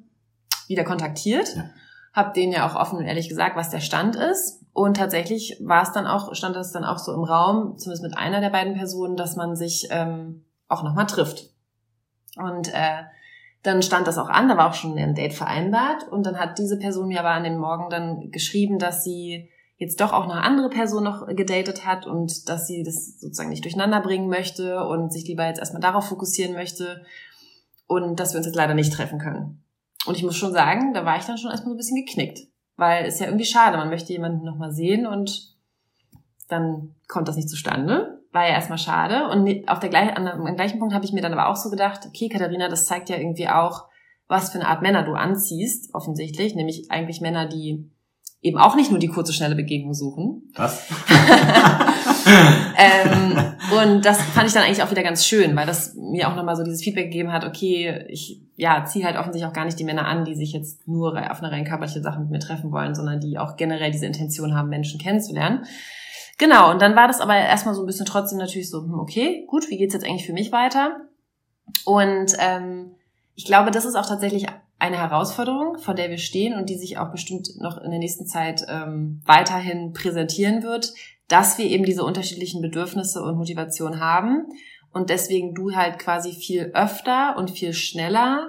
wieder kontaktiert. Ja. Hab denen ja auch offen und ehrlich gesagt, was der Stand ist. Und tatsächlich war es dann auch, stand das dann auch so im Raum, zumindest mit einer der beiden Personen, dass man sich ähm, auch nochmal trifft. Und äh, dann stand das auch an, da war auch schon ein Date vereinbart. Und dann hat diese Person mir aber an dem Morgen dann geschrieben, dass sie jetzt doch auch eine andere Person noch gedatet hat und dass sie das sozusagen nicht durcheinander bringen möchte und sich lieber jetzt erstmal darauf fokussieren möchte und dass wir uns jetzt leider nicht treffen können. Und ich muss schon sagen, da war ich dann schon erstmal so ein bisschen geknickt, weil es ja irgendwie schade, man möchte jemanden nochmal sehen und dann kommt das nicht zustande. War ja erstmal schade. Und auf der gleichen, an dem gleichen Punkt habe ich mir dann aber auch so gedacht, okay, Katharina, das zeigt ja irgendwie auch, was für eine Art Männer du anziehst, offensichtlich, nämlich eigentlich Männer, die eben auch nicht nur die kurze, schnelle Begegnung suchen. Was? ähm, und das fand ich dann eigentlich auch wieder ganz schön, weil das mir auch nochmal so dieses Feedback gegeben hat, okay, ich ja, ziehe halt offensichtlich auch gar nicht die Männer an, die sich jetzt nur auf eine rein körperliche Sache mit mir treffen wollen, sondern die auch generell diese Intention haben, Menschen kennenzulernen. Genau, und dann war das aber erstmal so ein bisschen trotzdem natürlich so, hm, okay, gut, wie geht's jetzt eigentlich für mich weiter? Und ähm, ich glaube, das ist auch tatsächlich eine Herausforderung, vor der wir stehen und die sich auch bestimmt noch in der nächsten Zeit ähm, weiterhin präsentieren wird, dass wir eben diese unterschiedlichen Bedürfnisse und Motivationen haben und deswegen du halt quasi viel öfter und viel schneller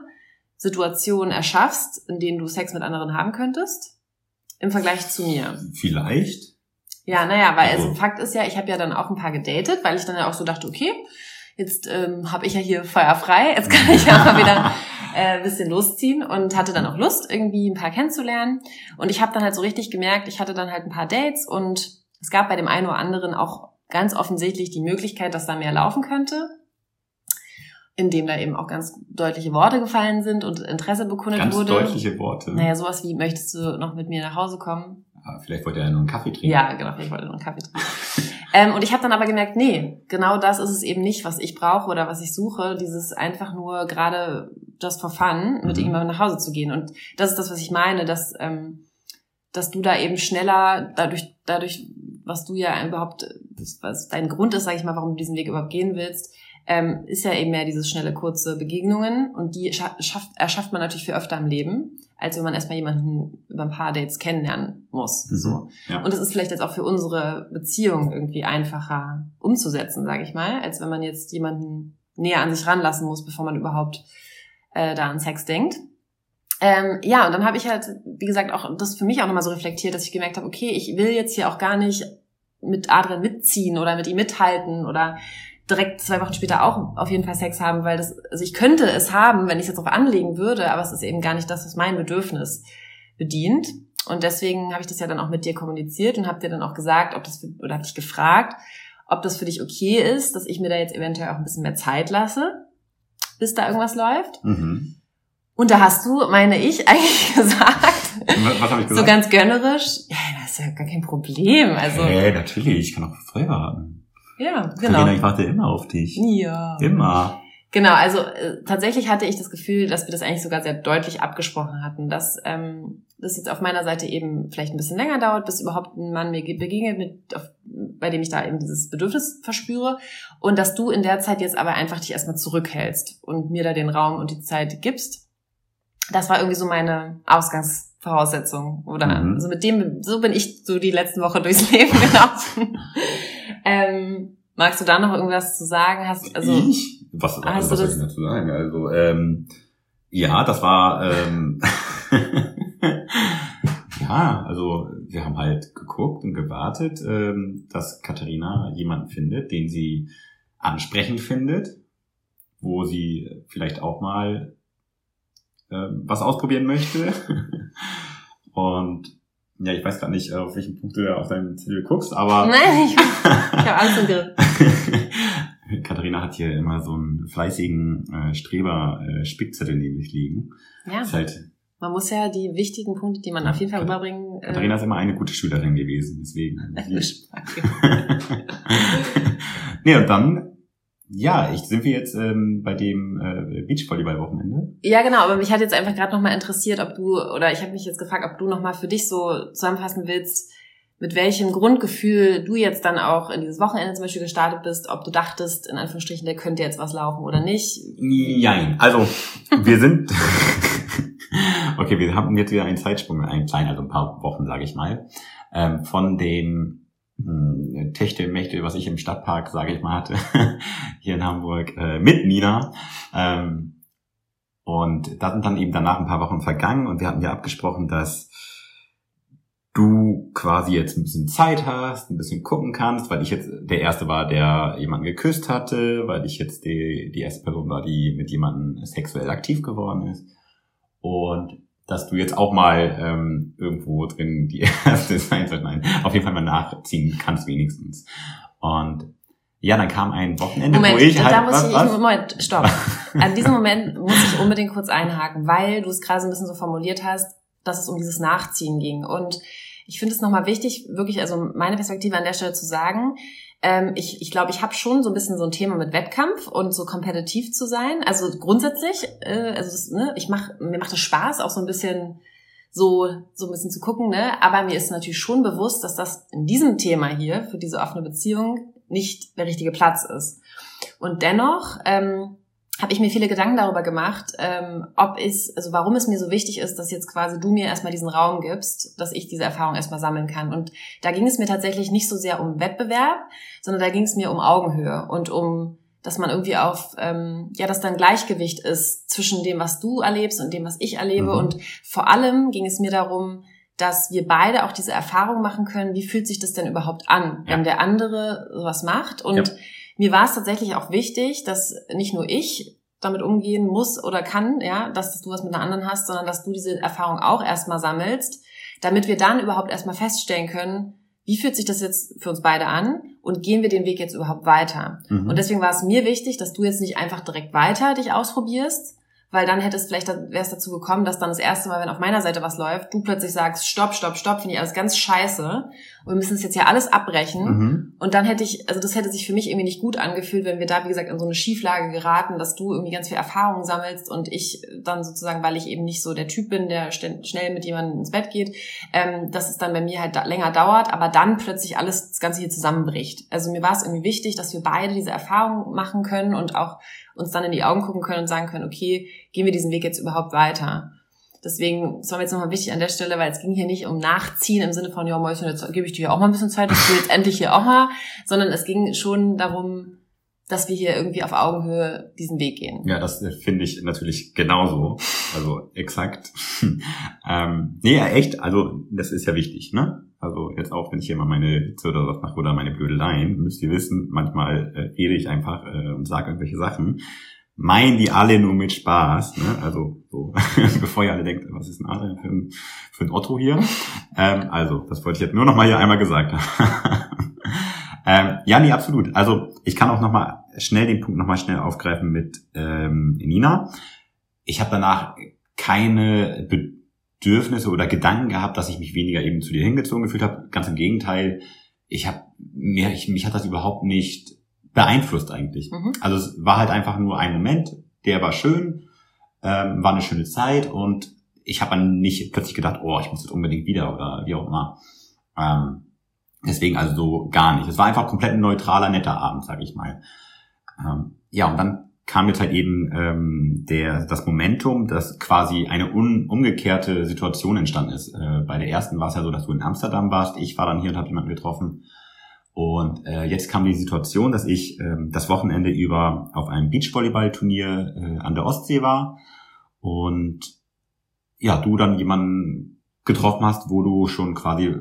Situationen erschaffst, in denen du Sex mit anderen haben könntest, im Vergleich zu mir. Vielleicht. Ja, naja, weil also. Fakt ist ja, ich habe ja dann auch ein paar gedatet, weil ich dann ja auch so dachte, okay, jetzt ähm, habe ich ja hier Feuer frei, jetzt kann ich ja mal wieder äh, bisschen losziehen und hatte dann auch Lust, irgendwie ein paar kennenzulernen. Und ich habe dann halt so richtig gemerkt, ich hatte dann halt ein paar Dates und es gab bei dem einen oder anderen auch ganz offensichtlich die Möglichkeit, dass da mehr laufen könnte, indem da eben auch ganz deutliche Worte gefallen sind und Interesse bekundet ganz wurde. Ganz deutliche Worte. Naja, sowas wie, möchtest du noch mit mir nach Hause kommen? Ja, vielleicht wollte er nur einen Kaffee trinken. Ja, genau, vielleicht wollte nur einen Kaffee trinken. ähm, und ich habe dann aber gemerkt, nee, genau das ist es eben nicht, was ich brauche oder was ich suche. Dieses einfach nur gerade just for fun, mit mhm. ihm nach Hause zu gehen. Und das ist das, was ich meine, dass, ähm, dass du da eben schneller, dadurch, dadurch, was du ja überhaupt, was dein Grund ist, sage ich mal, warum du diesen Weg überhaupt gehen willst, ähm, ist ja eben mehr dieses schnelle, kurze Begegnungen. Und die schafft, erschafft man natürlich viel öfter im Leben, als wenn man erstmal jemanden über ein paar Dates kennenlernen muss. Mhm. So. Ja. Und es ist vielleicht jetzt auch für unsere Beziehung irgendwie einfacher umzusetzen, sage ich mal, als wenn man jetzt jemanden näher an sich ranlassen muss, bevor man überhaupt äh, da an Sex denkt. Ähm, ja, und dann habe ich halt, wie gesagt, auch das für mich auch nochmal so reflektiert, dass ich gemerkt habe, okay, ich will jetzt hier auch gar nicht mit Adrian mitziehen oder mit ihm mithalten oder direkt zwei Wochen später auch auf jeden Fall Sex haben, weil das, also ich könnte es haben, wenn ich es jetzt darauf anlegen würde, aber es ist eben gar nicht das, was mein Bedürfnis bedient. Und deswegen habe ich das ja dann auch mit dir kommuniziert und habe dir dann auch gesagt, ob das oder habe dich gefragt, ob das für dich okay ist, dass ich mir da jetzt eventuell auch ein bisschen mehr Zeit lasse, bis da irgendwas läuft. Mhm. Und da hast du, meine ich, eigentlich gesagt, Was habe ich gesagt? so ganz gönnerisch, ja, das ist ja gar kein Problem. Also, Hey, natürlich, ich kann auch voll warten. Ja, genau. ich warte immer auf dich. Ja. Immer. Genau, also äh, tatsächlich hatte ich das Gefühl, dass wir das eigentlich sogar sehr deutlich abgesprochen hatten, dass ähm, das jetzt auf meiner Seite eben vielleicht ein bisschen länger dauert, bis überhaupt ein Mann mir ge- begegnet, mit, auf, bei dem ich da eben dieses Bedürfnis verspüre und dass du in der Zeit jetzt aber einfach dich erstmal zurückhältst und mir da den Raum und die Zeit gibst. Das war irgendwie so meine Ausgangsvoraussetzung oder Mhm. also mit dem so bin ich so die letzten Woche durchs Leben gelaufen. Ähm, magst du da noch irgendwas zu sagen? Hast also ich? Was, Hast du was soll ich dazu sagen? Also, ähm, ja, das war, ähm, ja, also wir haben halt geguckt und gewartet, ähm, dass Katharina jemanden findet, den sie ansprechend findet, wo sie vielleicht auch mal ähm, was ausprobieren möchte. und ja, ich weiß gar nicht, auf welchen Punkt du da auf deinem Zettel guckst, aber Nein, ich, ich habe alles im Griff. Katharina hat hier immer so einen fleißigen äh, Streber-Spickzettel neben sich liegen. Ja, Ist halt, man muss ja die wichtigen Punkte, die man auf jeden Fall Kat- rüberbringen. äh, Katharina ist immer eine gute Schülerin gewesen, deswegen. nee, und dann, ja, ich, sind wir jetzt ähm, bei dem äh, Beachvolleyball-Wochenende. Ja, genau, aber mich hat jetzt einfach gerade nochmal interessiert, ob du, oder ich habe mich jetzt gefragt, ob du nochmal für dich so zusammenfassen willst, mit welchem Grundgefühl du jetzt dann auch in dieses Wochenende zum Beispiel gestartet bist, ob du dachtest, in Anführungsstrichen, da könnte jetzt was laufen oder nicht. Nein, also wir sind... okay, wir haben jetzt wieder einen Zeitsprung, einen kleinen, also ein paar Wochen, sage ich mal, ähm, von dem mh, Techtelmechtel, was ich im Stadtpark, sage ich mal, hatte, hier in Hamburg, äh, mit Nina. Ähm, und da sind dann eben danach ein paar Wochen vergangen und wir hatten ja abgesprochen, dass du quasi jetzt ein bisschen Zeit hast, ein bisschen gucken kannst, weil ich jetzt der Erste war, der jemanden geküsst hatte, weil ich jetzt die, die erste Person war, die mit jemandem sexuell aktiv geworden ist. Und dass du jetzt auch mal ähm, irgendwo drin die erste soll. Nein, auf jeden Fall mal nachziehen kannst wenigstens. Und ja, dann kam ein Wochenende, Moment, wo ich da halt... muss was, ich, was? Moment, stopp. An diesem Moment muss ich unbedingt kurz einhaken, weil du es gerade so ein bisschen so formuliert hast, dass es um dieses Nachziehen ging. Und ich finde es nochmal wichtig, wirklich, also meine Perspektive an der Stelle zu sagen, ähm, ich ich glaube, ich habe schon so ein bisschen so ein Thema mit Wettkampf und so kompetitiv zu sein. Also grundsätzlich, äh, also das, ne, ich mach, mir macht es Spaß, auch so ein bisschen so, so ein bisschen zu gucken, ne? Aber mir ist natürlich schon bewusst, dass das in diesem Thema hier, für diese offene Beziehung, nicht der richtige Platz ist. Und dennoch ähm, habe ich mir viele Gedanken darüber gemacht, ähm, ob es, also warum es mir so wichtig ist, dass jetzt quasi du mir erstmal diesen Raum gibst, dass ich diese Erfahrung erstmal sammeln kann. Und da ging es mir tatsächlich nicht so sehr um Wettbewerb, sondern da ging es mir um Augenhöhe und um, dass man irgendwie auf, ähm, ja, dass da ein Gleichgewicht ist zwischen dem, was du erlebst und dem, was ich erlebe. Mhm. Und vor allem ging es mir darum, dass wir beide auch diese Erfahrung machen können, wie fühlt sich das denn überhaupt an, Ja. wenn der andere sowas macht. Und Ja. Mir war es tatsächlich auch wichtig, dass nicht nur ich damit umgehen muss oder kann, ja, dass du was mit einer anderen hast, sondern dass du diese Erfahrung auch erstmal sammelst, damit wir dann überhaupt erstmal feststellen können, wie fühlt sich das jetzt für uns beide an und gehen wir den Weg jetzt überhaupt weiter. Mhm. Und deswegen war es mir wichtig, dass du jetzt nicht einfach direkt weiter dich ausprobierst, weil dann hätte es vielleicht, wäre es dazu gekommen, dass dann das erste Mal, wenn auf meiner Seite was läuft, du plötzlich sagst, stopp, stopp, stopp, finde ich alles ganz scheiße und wir müssen es jetzt ja alles abbrechen. Mhm. Und dann hätte ich, also das hätte sich für mich irgendwie nicht gut angefühlt, wenn wir da, wie gesagt, in so eine Schieflage geraten, dass du irgendwie ganz viel Erfahrung sammelst und ich dann sozusagen, weil ich eben nicht so der Typ bin, der schnell mit jemandem ins Bett geht, ähm, dass es dann bei mir halt da länger dauert, aber dann plötzlich alles, das Ganze hier zusammenbricht. Also mir war es irgendwie wichtig, dass wir beide diese Erfahrung machen können und auch uns dann in die Augen gucken können und sagen können, okay, gehen wir diesen Weg jetzt überhaupt weiter? Deswegen, das war mir jetzt nochmal wichtig an der Stelle, weil es ging hier nicht um Nachziehen im Sinne von, ja, Mäuschen, jetzt gebe ich dir auch mal ein bisschen Zeit, ich will jetzt endlich hier auch mal, sondern es ging schon darum, dass wir hier irgendwie auf Augenhöhe diesen Weg gehen. Ja, das äh, finde ich natürlich genauso. Also exakt. ähm, nee, ja, echt, also das ist ja wichtig, ne? Also jetzt auch, wenn ich hier mal meine Witze oder was mache oder meine Blödeleien, müsst ihr wissen, manchmal äh, rede ich einfach äh, und sage irgendwelche Sachen. Meinen die alle nur mit Spaß. Ne? Also so, bevor ihr alle denkt, was ist ein Adrian für ein, für ein Otto hier? Ähm, also, das wollte ich jetzt nur noch mal hier einmal gesagt haben. ähm, ja, nee, absolut. Also ich kann auch noch mal schnell den Punkt noch mal schnell aufgreifen mit ähm, Nina. Ich habe danach keine Bedürfnisse oder Gedanken gehabt, dass ich mich weniger eben zu dir hingezogen gefühlt habe. Ganz im Gegenteil, ich habe mir, ich, mich hat das überhaupt nicht beeinflusst eigentlich. Mhm. Also es war halt einfach nur ein Moment, der war schön, ähm, war eine schöne Zeit und ich habe dann nicht plötzlich gedacht, oh, ich muss jetzt unbedingt wieder oder wie auch immer. Ähm, deswegen also so gar nicht. Es war einfach komplett ein neutraler, netter Abend, sag ich mal. Ähm, ja, und dann kam jetzt halt eben ähm, der, das Momentum, dass quasi eine un, umgekehrte Situation entstanden ist. Äh, bei der ersten war es ja so, dass du in Amsterdam warst, ich war dann hier und habe jemanden getroffen. Und äh, jetzt kam die Situation, dass ich äh, das Wochenende über auf einem Beachvolleyballturnier äh, an der Ostsee war und ja, du dann jemanden getroffen hast, wo du schon quasi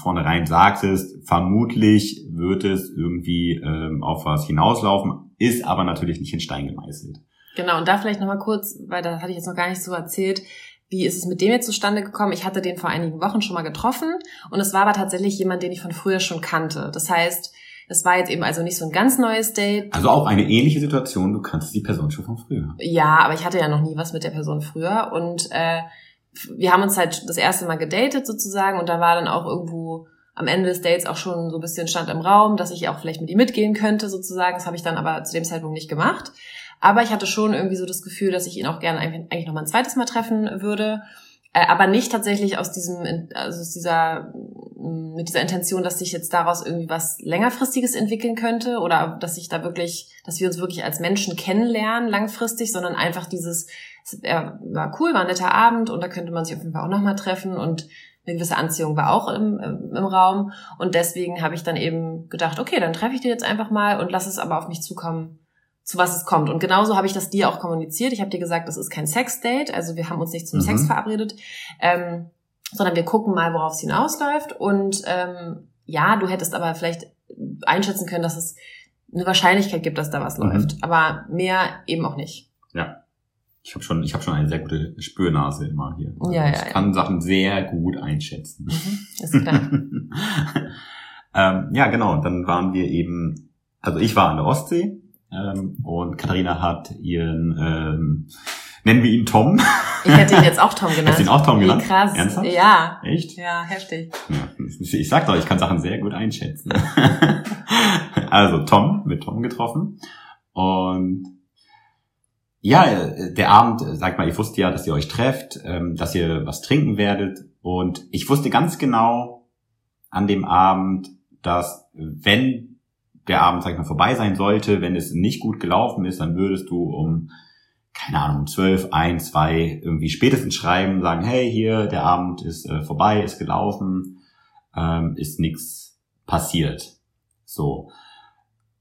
vornherein sagtest, vermutlich wird es irgendwie ähm, auf was hinauslaufen, ist aber natürlich nicht in Stein gemeißelt. Genau, und da vielleicht nochmal kurz, weil da hatte ich jetzt noch gar nicht so erzählt, wie ist es mit dem jetzt zustande gekommen? Ich hatte den vor einigen Wochen schon mal getroffen und es war aber tatsächlich jemand, den ich von früher schon kannte. Das heißt, es war jetzt eben also nicht so ein ganz neues Date. Also auch eine ähnliche Situation, du kanntest die Person schon von früher. Ja, aber ich hatte ja noch nie was mit der Person früher und äh, wir haben uns halt das erste Mal gedatet sozusagen und da war dann auch irgendwo am Ende des Dates auch schon so ein bisschen stand im Raum, dass ich auch vielleicht mit ihm mitgehen könnte sozusagen. Das habe ich dann aber zu dem Zeitpunkt nicht gemacht. Aber ich hatte schon irgendwie so das Gefühl, dass ich ihn auch gerne eigentlich noch mal ein zweites Mal treffen würde. Äh, aber nicht tatsächlich aus diesem, also aus dieser, mm, mit dieser Intention, dass sich jetzt daraus irgendwie was längerfristiges entwickeln könnte oder dass ich da wirklich, dass wir uns wirklich als Menschen kennenlernen langfristig, sondern einfach dieses, er war cool, war ein netter Abend und da könnte man sich auf jeden Fall auch nochmal treffen und eine gewisse Anziehung war auch im, im Raum. Und deswegen habe ich dann eben gedacht, okay, dann treffe ich dir jetzt einfach mal und lass es aber auf mich zukommen, zu was es kommt. Und genauso habe ich das dir auch kommuniziert. Ich habe dir gesagt, das ist kein Sex-Date, also wir haben uns nicht zum mhm. Sex verabredet, ähm, sondern wir gucken mal, worauf es hinausläuft. Und ähm, ja, du hättest aber vielleicht einschätzen können, dass es eine Wahrscheinlichkeit gibt, dass da was mhm. läuft. Aber mehr eben auch nicht. Ja. Ich habe schon, ich habe schon eine sehr gute Spürnase immer hier. Also ja, ich ja, kann ja. Sachen sehr gut einschätzen. Mhm, ist klar. ähm, ja, genau. Dann waren wir eben, also ich war an der Ostsee ähm, und Katharina hat ihren, ähm, nennen wir ihn Tom. Ich hätte ihn jetzt auch Tom genannt. Hast ihn auch Tom genannt? Wie krass. Ernsthaft? Ja. Echt? Ja, heftig. Ich sag doch, ich kann Sachen sehr gut einschätzen. also Tom, mit Tom getroffen. Und ja, der Abend, sag mal, ich wusste ja, dass ihr euch trefft, ähm, dass ihr was trinken werdet. Und ich wusste ganz genau an dem Abend, dass wenn der Abend, sag ich mal, vorbei sein sollte, wenn es nicht gut gelaufen ist, dann würdest du um, keine Ahnung, um zwölf, ein, zwei irgendwie spätestens schreiben, sagen, hey, hier, der Abend ist äh, vorbei, ist gelaufen, ähm, ist nichts passiert. So.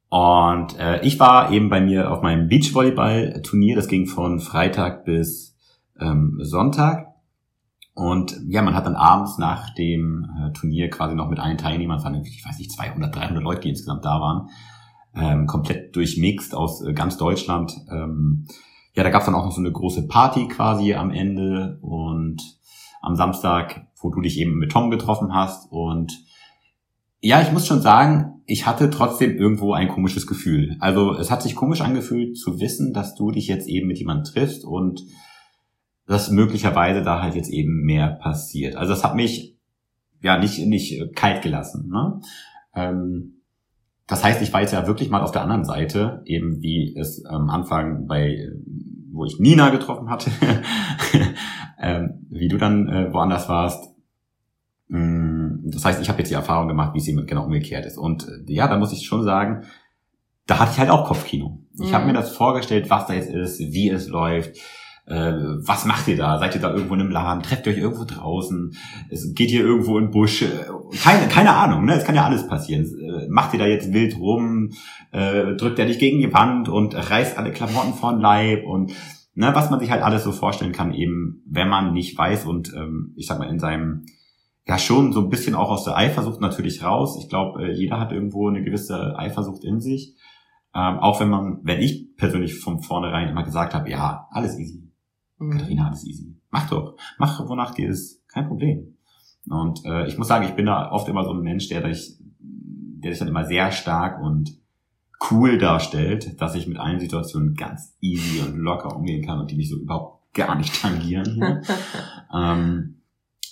Und äh, ich war eben bei mir auf meinem Beachvolleyball-Turnier, das ging von Freitag bis ähm, Sonntag. Und ja, man hat dann abends nach dem äh, Turnier quasi noch mit allen Teilnehmern, es waren, ich weiß nicht, 200, 300 Leute, die insgesamt da waren, ähm, komplett durchmixt aus äh, ganz Deutschland. Ähm, ja, da gab es dann auch noch so eine große Party quasi am Ende und am Samstag, wo du dich eben mit Tom getroffen hast. Und ja, ich muss schon sagen, ich hatte trotzdem irgendwo ein komisches Gefühl. Also es hat sich komisch angefühlt zu wissen, dass du dich jetzt eben mit jemandem triffst und dass möglicherweise da halt jetzt eben mehr passiert. Also das hat mich ja nicht, nicht kalt gelassen. Ne? Ähm, das heißt, ich war jetzt ja wirklich mal auf der anderen Seite, eben wie es am Anfang bei, wo ich Nina getroffen hatte, ähm, wie du dann äh, woanders warst. Mm, das heißt, ich habe jetzt die Erfahrung gemacht, wie es eben genau umgekehrt ist. Und äh, ja, da muss ich schon sagen, da hatte ich halt auch Kopfkino. Ich mhm. habe mir das vorgestellt, was da jetzt ist, wie es läuft äh, was macht ihr da? Seid ihr da irgendwo in einem Laden? Trefft ihr euch irgendwo draußen? Geht ihr irgendwo in Busch? Keine, keine Ahnung, ne? Es kann ja alles passieren. Äh, macht ihr da jetzt wild rum? Äh, drückt er dich gegen die Wand und reißt alle Klamotten von Leib und ne, was man sich halt alles so vorstellen kann, eben wenn man nicht weiß und ähm, ich sag mal in seinem ja schon so ein bisschen auch aus der Eifersucht natürlich raus. Ich glaube, äh, jeder hat irgendwo eine gewisse Eifersucht in sich. Ähm, auch wenn man, wenn ich persönlich von vornherein immer gesagt habe, ja, alles easy. Mhm. Katharina, alles easy. Mach doch. Mach, wonach dir ist. Kein Problem. Und äh, ich muss sagen, ich bin da oft immer so ein Mensch, der sich, der sich dann immer sehr stark und cool darstellt, dass ich mit allen Situationen ganz easy und locker umgehen kann und die mich so überhaupt gar nicht tangieren. ähm,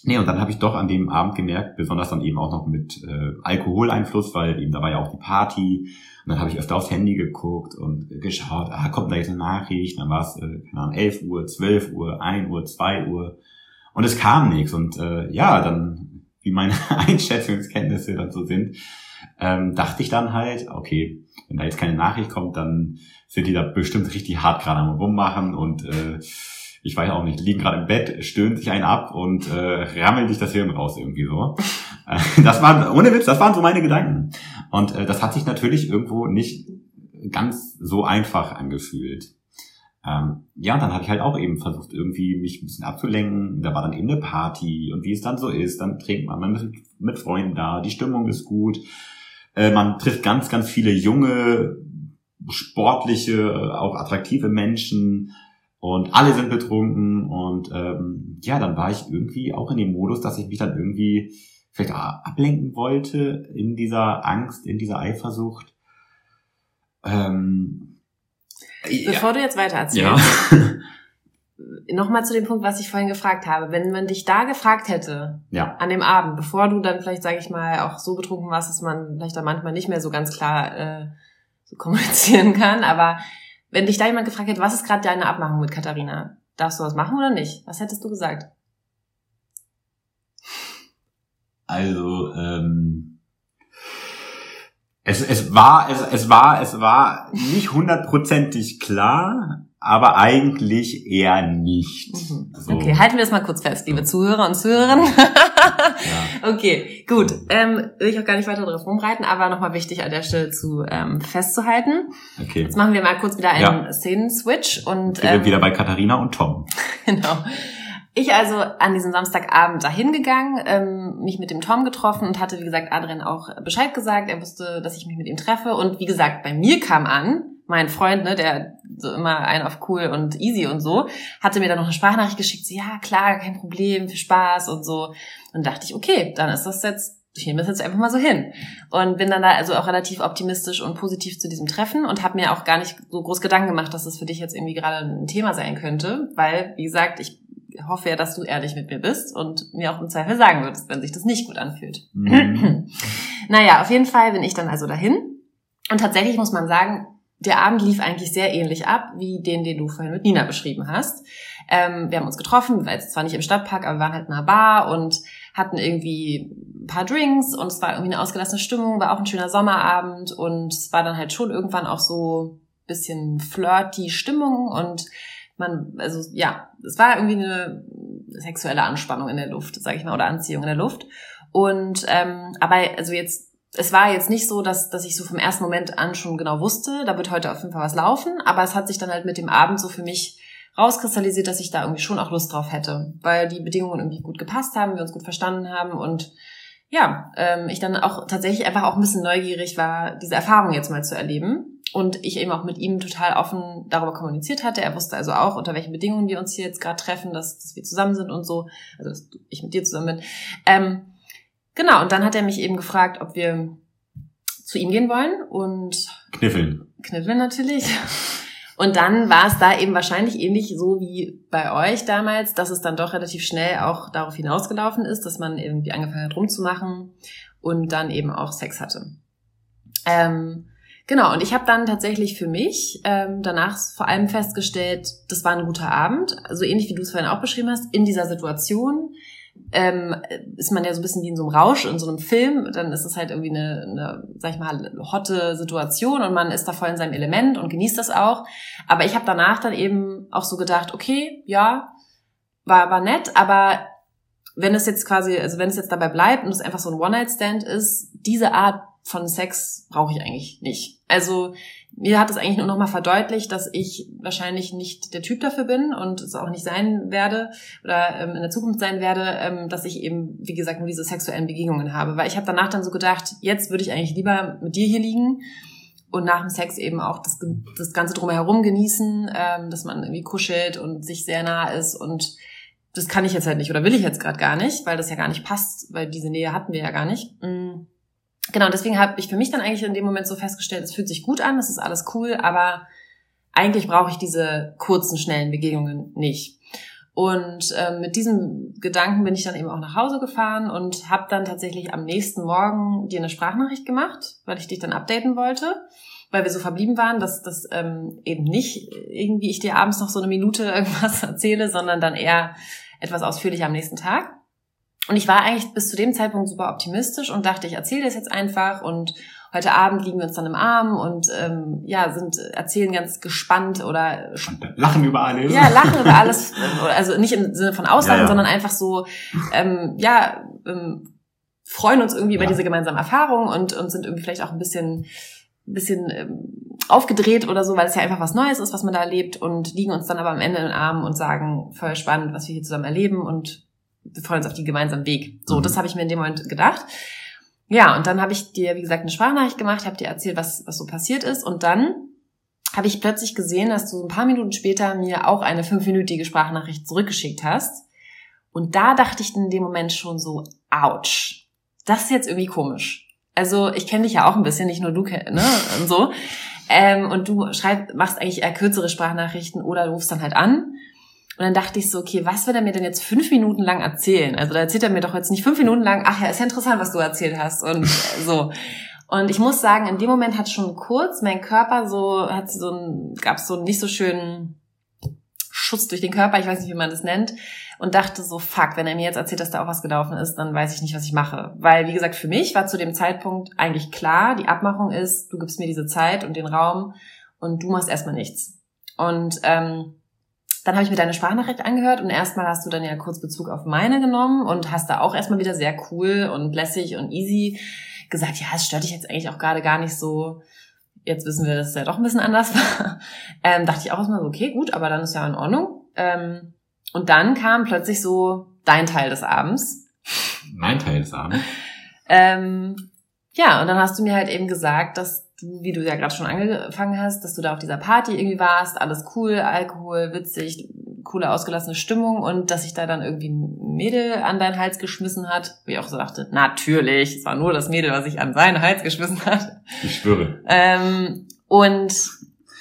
Nee, und dann habe ich doch an dem Abend gemerkt, besonders dann eben auch noch mit äh, Alkoholeinfluss, weil eben da war ja auch die Party. Und dann habe ich öfter aufs Handy geguckt und geschaut, ah, kommt da jetzt eine Nachricht? Dann war es, äh, keine Ahnung, 11 Uhr, 12 Uhr, 1 Uhr, 2 Uhr. Und es kam nichts. Und äh, ja, dann, wie meine Einschätzungskenntnisse dann so sind, ähm, dachte ich dann halt, okay, wenn da jetzt keine Nachricht kommt, dann sind die da bestimmt richtig hart gerade am Rummachen und äh, ich weiß auch nicht, liegen gerade im Bett, stöhnt sich einen ab und äh, rammeln sich das Hirn raus irgendwie so. Äh, das waren, ohne Witz, das waren so meine Gedanken. Und äh, das hat sich natürlich irgendwo nicht ganz so einfach angefühlt. Ähm, ja, und dann habe ich halt auch eben versucht, irgendwie mich ein bisschen abzulenken. Da war dann eben eine Party und wie es dann so ist, dann trinkt man, man ist mit Freunden da, die Stimmung ist gut. Äh, man trifft ganz, ganz viele junge, sportliche, auch attraktive Menschen und alle sind betrunken und ähm, ja, dann war ich irgendwie auch in dem Modus, dass ich mich dann irgendwie vielleicht ablenken wollte in dieser Angst, in dieser Eifersucht. Ähm, Bevor ja. du jetzt weiter erzählst, ja. nochmal zu dem Punkt, was ich vorhin gefragt habe. Wenn man dich da gefragt hätte, ja. an dem Abend, bevor du dann vielleicht, sage ich mal, auch so betrunken warst, dass man vielleicht dann manchmal nicht mehr so ganz klar äh, so kommunizieren kann, aber wenn dich da jemand gefragt hätte, was ist gerade deine Abmachung mit Katharina? Darfst du was machen oder nicht? Was hättest du gesagt? Also, ähm, es, es war, es, es war, es war nicht hundertprozentig klar, aber eigentlich eher nicht. Mhm. So. Okay, halten wir das mal kurz fest, liebe Zuhörer und Zuhörerinnen. Ja. Okay, gut. Ähm, will ich auch gar nicht weiter darauf rumreiten, aber nochmal wichtig an der Stelle zu ähm, festzuhalten. Okay. Jetzt machen wir mal kurz wieder einen ja. Szenenswitch und wir ähm, wieder bei Katharina und Tom. genau. Ich also an diesem Samstagabend dahin gegangen, ähm, mich mit dem Tom getroffen und hatte, wie gesagt, Adrian auch Bescheid gesagt. Er wusste, dass ich mich mit ihm treffe. Und wie gesagt, bei mir kam an, mein Freund, ne, der so immer ein auf cool und easy und so, hatte mir dann noch eine Sprachnachricht geschickt, so, ja, klar, kein Problem, viel Spaß und so. Und dachte ich, okay, dann ist das jetzt, ich nehme das jetzt einfach mal so hin. Und bin dann da also auch relativ optimistisch und positiv zu diesem Treffen und habe mir auch gar nicht so groß Gedanken gemacht, dass das für dich jetzt irgendwie gerade ein Thema sein könnte, weil, wie gesagt, ich hoffe ja, dass du ehrlich mit mir bist und mir auch im Zweifel sagen würdest, wenn sich das nicht gut anfühlt. Mhm. naja, auf jeden Fall bin ich dann also dahin. Und tatsächlich muss man sagen, der Abend lief eigentlich sehr ähnlich ab, wie den, den du vorhin mit Nina beschrieben hast. Ähm, wir haben uns getroffen, wir waren jetzt zwar nicht im Stadtpark, aber wir waren halt in einer Bar und hatten irgendwie ein paar Drinks und es war irgendwie eine ausgelassene Stimmung, war auch ein schöner Sommerabend und es war dann halt schon irgendwann auch so bisschen flirty Stimmung und man, also ja, es war irgendwie eine sexuelle Anspannung in der Luft, sag ich mal, oder Anziehung in der Luft. Und ähm, aber also jetzt, es war jetzt nicht so, dass, dass ich so vom ersten Moment an schon genau wusste, da wird heute auf jeden Fall was laufen, aber es hat sich dann halt mit dem Abend so für mich rauskristallisiert, dass ich da irgendwie schon auch Lust drauf hätte, weil die Bedingungen irgendwie gut gepasst haben, wir uns gut verstanden haben und ja, ähm, ich dann auch tatsächlich einfach auch ein bisschen neugierig war, diese Erfahrung jetzt mal zu erleben und ich eben auch mit ihm total offen darüber kommuniziert hatte. Er wusste also auch, unter welchen Bedingungen wir uns hier jetzt gerade treffen, dass, dass wir zusammen sind und so, also dass ich mit dir zusammen bin. Ähm, genau, und dann hat er mich eben gefragt, ob wir zu ihm gehen wollen und kniffeln. Kniffeln natürlich. Und dann war es da eben wahrscheinlich ähnlich so wie bei euch damals, dass es dann doch relativ schnell auch darauf hinausgelaufen ist, dass man irgendwie angefangen hat rumzumachen und dann eben auch Sex hatte. Ähm, Genau, und ich habe dann tatsächlich für mich ähm, danach vor allem festgestellt, das war ein guter Abend, also ähnlich wie du es vorhin auch beschrieben hast, in dieser Situation ähm, ist man ja so ein bisschen wie in so einem Rausch, in so einem Film, dann ist es halt irgendwie eine, eine sag ich mal, hotte Situation und man ist da voll in seinem Element und genießt das auch. Aber ich habe danach dann eben auch so gedacht, okay, ja, war, war nett, aber wenn es jetzt quasi, also wenn es jetzt dabei bleibt und es einfach so ein One-Night-Stand ist, diese Art von Sex brauche ich eigentlich nicht. Also mir hat es eigentlich nur nochmal verdeutlicht, dass ich wahrscheinlich nicht der Typ dafür bin und es auch nicht sein werde oder ähm, in der Zukunft sein werde, ähm, dass ich eben, wie gesagt, nur diese sexuellen Begegnungen habe. Weil ich habe danach dann so gedacht, jetzt würde ich eigentlich lieber mit dir hier liegen und nach dem Sex eben auch das, das Ganze drumherum genießen, ähm, dass man irgendwie kuschelt und sich sehr nah ist und das kann ich jetzt halt nicht oder will ich jetzt gerade gar nicht, weil das ja gar nicht passt, weil diese Nähe hatten wir ja gar nicht. Mm. Genau, deswegen habe ich für mich dann eigentlich in dem Moment so festgestellt, es fühlt sich gut an, es ist alles cool, aber eigentlich brauche ich diese kurzen, schnellen Begegnungen nicht. Und äh, mit diesem Gedanken bin ich dann eben auch nach Hause gefahren und habe dann tatsächlich am nächsten Morgen dir eine Sprachnachricht gemacht, weil ich dich dann updaten wollte, weil wir so verblieben waren, dass das ähm, eben nicht irgendwie ich dir abends noch so eine Minute irgendwas erzähle, sondern dann eher etwas ausführlicher am nächsten Tag. Und ich war eigentlich bis zu dem Zeitpunkt super optimistisch und dachte, ich erzähle das jetzt einfach und heute Abend liegen wir uns dann im Arm und ähm, ja, sind erzählen ganz gespannt oder lachen über alles. Ja, lachen über alles, also nicht im Sinne von Auslachen, ja, ja. sondern einfach so, ähm, ja, ähm, freuen uns irgendwie ja. über diese gemeinsame Erfahrung und, und sind irgendwie vielleicht auch ein bisschen bisschen ähm, aufgedreht oder so, weil es ja einfach was Neues ist, was man da erlebt und liegen uns dann aber am Ende in den Armen und sagen, voll spannend, was wir hier zusammen erleben und wir freuen uns auf den gemeinsamen Weg. So, mhm. das habe ich mir in dem Moment gedacht. Ja, und dann habe ich dir, wie gesagt, eine Sprachnachricht gemacht, habe dir erzählt, was, was so passiert ist. Und dann habe ich plötzlich gesehen, dass du ein paar Minuten später mir auch eine fünfminütige Sprachnachricht zurückgeschickt hast. Und da dachte ich in dem Moment schon so, ouch, das ist jetzt irgendwie komisch. Also ich kenne dich ja auch ein bisschen, nicht nur du, ne, und so. Ähm, und du schreib, machst eigentlich eher kürzere Sprachnachrichten oder du rufst dann halt an. Und dann dachte ich so, okay, was wird er mir denn jetzt fünf Minuten lang erzählen? Also da erzählt er mir doch jetzt nicht fünf Minuten lang, ach ja, ist ja interessant, was du erzählt hast und so. Und ich muss sagen, in dem Moment hat schon kurz mein Körper so, hat so ein, gab es so einen nicht so schönen Schuss durch den Körper, ich weiß nicht, wie man das nennt, und dachte so, fuck, wenn er mir jetzt erzählt, dass da auch was gelaufen ist, dann weiß ich nicht, was ich mache. Weil, wie gesagt, für mich war zu dem Zeitpunkt eigentlich klar, die Abmachung ist, du gibst mir diese Zeit und den Raum und du machst erstmal nichts. Und ähm, dann habe ich mir deine Sprachnachricht angehört und erstmal hast du dann ja kurz Bezug auf meine genommen und hast da auch erstmal wieder sehr cool und lässig und easy gesagt, ja, es stört dich jetzt eigentlich auch gerade gar nicht so. Jetzt wissen wir, dass es ja doch ein bisschen anders war. Ähm, dachte ich auch erstmal so, okay, gut, aber dann ist ja in Ordnung. Ähm, und dann kam plötzlich so dein Teil des Abends. Mein Teil des Abends. ähm, ja, und dann hast du mir halt eben gesagt, dass du, wie du ja gerade schon angefangen hast, dass du da auf dieser Party irgendwie warst, alles cool, Alkohol, witzig, coole ausgelassene Stimmung und dass sich da dann irgendwie ein Mädel an deinen Hals geschmissen hat. Wie ich auch so dachte, natürlich, es war nur das Mädel, was sich an seinen Hals geschmissen hat. Ich schwöre. Ähm, und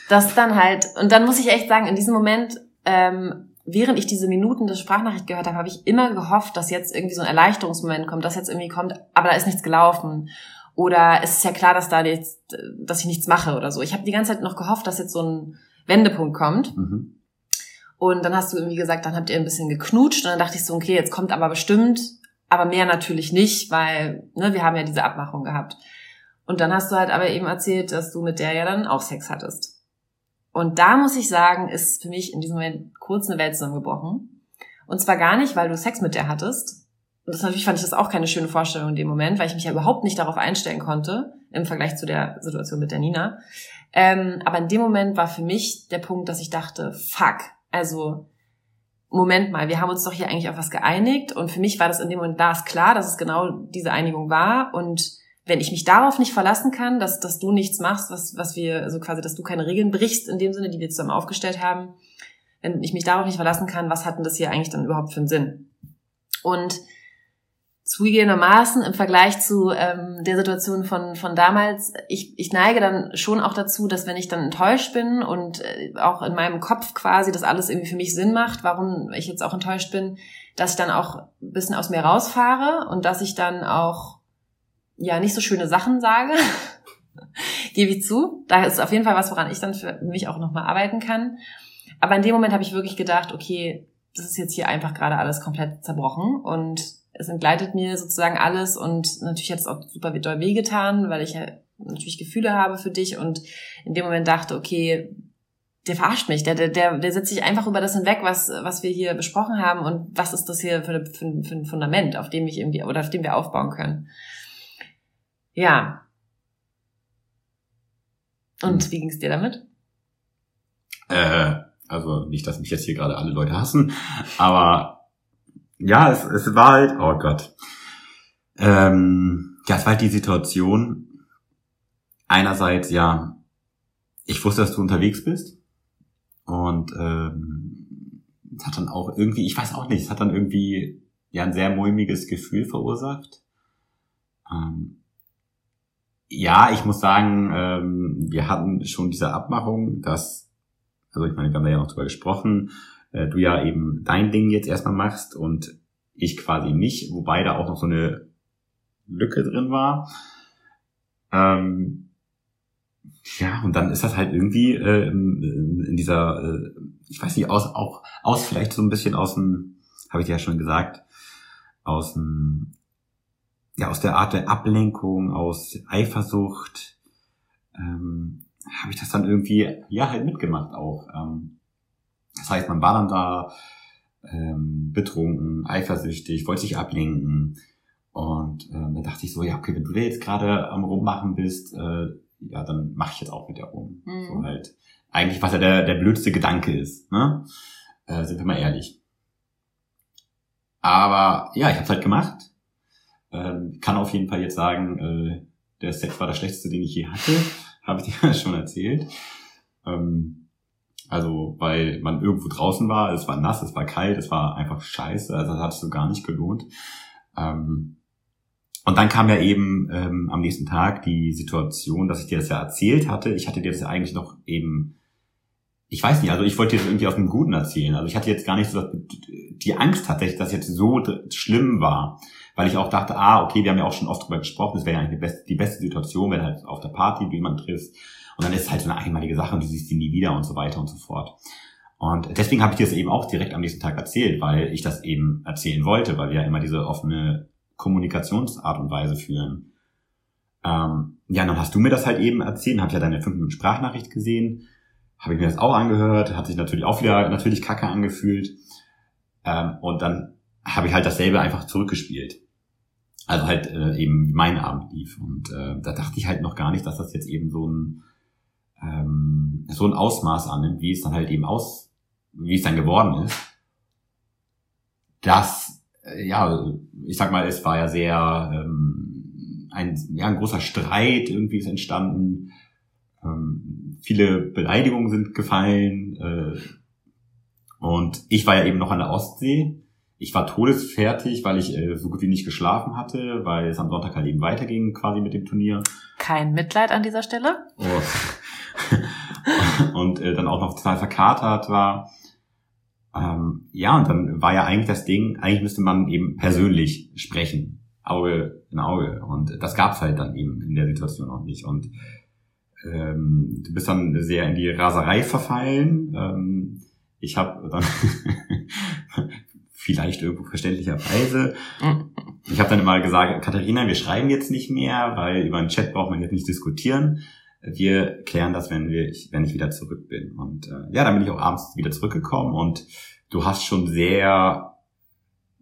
das dann halt, und dann muss ich echt sagen, in diesem Moment, ähm, während ich diese Minuten der Sprachnachricht gehört habe, habe ich immer gehofft, dass jetzt irgendwie so ein Erleichterungsmoment kommt, dass jetzt irgendwie kommt, aber da ist nichts gelaufen. Oder es ist ja klar, dass da jetzt, dass ich nichts mache oder so. Ich habe die ganze Zeit noch gehofft, dass jetzt so ein Wendepunkt kommt. Mhm. Und dann hast du irgendwie gesagt, dann habt ihr ein bisschen geknutscht und dann dachte ich so, okay, jetzt kommt aber bestimmt, aber mehr natürlich nicht, weil ne, wir haben ja diese Abmachung gehabt. Und dann hast du halt aber eben erzählt, dass du mit der ja dann auch Sex hattest. Und da muss ich sagen, ist für mich in diesem Moment kurz eine Welt zusammengebrochen. Und zwar gar nicht, weil du Sex mit der hattest, das natürlich fand ich das auch keine schöne Vorstellung in dem Moment, weil ich mich ja überhaupt nicht darauf einstellen konnte, im Vergleich zu der Situation mit der Nina. Ähm, aber in dem Moment war für mich der Punkt, dass ich dachte, fuck, also Moment mal, wir haben uns doch hier eigentlich auf was geeinigt und für mich war das in dem Moment ist klar, dass es genau diese Einigung war und wenn ich mich darauf nicht verlassen kann, dass, dass du nichts machst, was, was wir, also quasi, dass du keine Regeln brichst in dem Sinne, die wir zusammen aufgestellt haben, wenn ich mich darauf nicht verlassen kann, was hat denn das hier eigentlich dann überhaupt für einen Sinn? Und zugegebenermaßen im Vergleich zu ähm, der Situation von, von damals, ich, ich neige dann schon auch dazu, dass wenn ich dann enttäuscht bin und äh, auch in meinem Kopf quasi das alles irgendwie für mich Sinn macht, warum ich jetzt auch enttäuscht bin, dass ich dann auch ein bisschen aus mir rausfahre und dass ich dann auch ja nicht so schöne Sachen sage. Gebe ich zu. Da ist auf jeden Fall was, woran ich dann für mich auch nochmal arbeiten kann. Aber in dem Moment habe ich wirklich gedacht, okay, das ist jetzt hier einfach gerade alles komplett zerbrochen und es entgleitet mir sozusagen alles und natürlich hat es auch super doll wehgetan, weil ich ja natürlich Gefühle habe für dich und in dem Moment dachte, okay, der verarscht mich, der, der, der, setzt sich einfach über das hinweg, was, was wir hier besprochen haben und was ist das hier für, für, für ein Fundament, auf dem ich irgendwie oder auf dem wir aufbauen können. Ja, Und hm. wie ging es dir damit? Äh, also nicht, dass mich jetzt hier gerade alle Leute hassen, aber ja, es, es war halt, oh Gott. Ähm, ja, es war halt die Situation, einerseits, ja, ich wusste, dass du unterwegs bist und ähm, es hat dann auch irgendwie, ich weiß auch nicht, es hat dann irgendwie ja ein sehr mulmiges Gefühl verursacht. Ähm, ja, ich muss sagen, ähm, wir hatten schon diese Abmachung, dass, also ich meine, wir haben da ja noch drüber gesprochen, äh, du ja eben dein Ding jetzt erstmal machst und ich quasi nicht, wobei da auch noch so eine Lücke drin war. Ähm, ja, und dann ist das halt irgendwie äh, in, in dieser, äh, ich weiß nicht, aus, auch aus vielleicht so ein bisschen aus dem, habe ich ja schon gesagt, aus dem ja, aus der Art der Ablenkung, aus Eifersucht, ähm, habe ich das dann irgendwie, ja, halt mitgemacht auch. Ähm, das heißt, man war dann da ähm, betrunken, eifersüchtig, wollte sich ablenken. Und ähm, da dachte ich so, ja, okay, wenn du da jetzt gerade am Rummachen bist, äh, ja, dann mache ich jetzt auch mit der rum. Mhm. So halt. Eigentlich, was ja der, der blödste Gedanke ist, ne? Äh, sind wir mal ehrlich. Aber ja, ich habe halt gemacht. Ähm, kann auf jeden Fall jetzt sagen, äh, der Set war der schlechteste, den ich je hatte. Habe ich dir schon erzählt. Ähm, also, weil man irgendwo draußen war, es war nass, es war kalt, es war einfach scheiße, also das hat es so gar nicht gelohnt. Ähm, und dann kam ja eben ähm, am nächsten Tag die Situation, dass ich dir das ja erzählt hatte. Ich hatte dir das ja eigentlich noch eben, ich weiß nicht, also ich wollte dir das irgendwie aus dem Guten erzählen. Also ich hatte jetzt gar nicht so die Angst tatsächlich, dass es jetzt so schlimm war weil ich auch dachte, ah, okay, wir haben ja auch schon oft drüber gesprochen, das wäre ja eigentlich die beste, die beste Situation, wenn halt auf der Party du jemanden triffst und dann ist es halt so eine einmalige Sache und du siehst die nie wieder und so weiter und so fort. Und deswegen habe ich dir das eben auch direkt am nächsten Tag erzählt, weil ich das eben erzählen wollte, weil wir ja immer diese offene Kommunikationsart und Weise führen. Ähm, ja, dann hast du mir das halt eben erzählt, habe ja deine 5 Minuten Sprachnachricht gesehen, habe ich mir das auch angehört, hat sich natürlich auch wieder natürlich kacke angefühlt. Ähm, und dann habe ich halt dasselbe einfach zurückgespielt. Also halt äh, eben mein Abend lief. Und äh, da dachte ich halt noch gar nicht, dass das jetzt eben so ein ähm, so ein Ausmaß annimmt, wie es dann halt eben aus, wie es dann geworden ist. Das, äh, ja, ich sag mal, es war ja sehr ähm, ein, ja, ein großer Streit irgendwie ist entstanden. Ähm, viele Beleidigungen sind gefallen. Äh, und ich war ja eben noch an der Ostsee ich war todesfertig, weil ich äh, so gut wie nicht geschlafen hatte, weil es am Sonntag halt eben weiterging quasi mit dem Turnier. Kein Mitleid an dieser Stelle. Oh. und äh, dann auch noch total verkatert war. Ähm, ja, und dann war ja eigentlich das Ding, eigentlich müsste man eben persönlich sprechen, Auge in Auge. Und das gab's halt dann eben in der Situation auch nicht. Und ähm, du bist dann sehr in die Raserei verfallen. Ähm, ich habe dann vielleicht irgendwo verständlicherweise. Ich habe dann immer gesagt, Katharina, wir schreiben jetzt nicht mehr, weil über einen Chat braucht man jetzt nicht diskutieren. Wir klären das, wenn wir, wenn ich wieder zurück bin. Und äh, ja, dann bin ich auch abends wieder zurückgekommen und du hast schon sehr,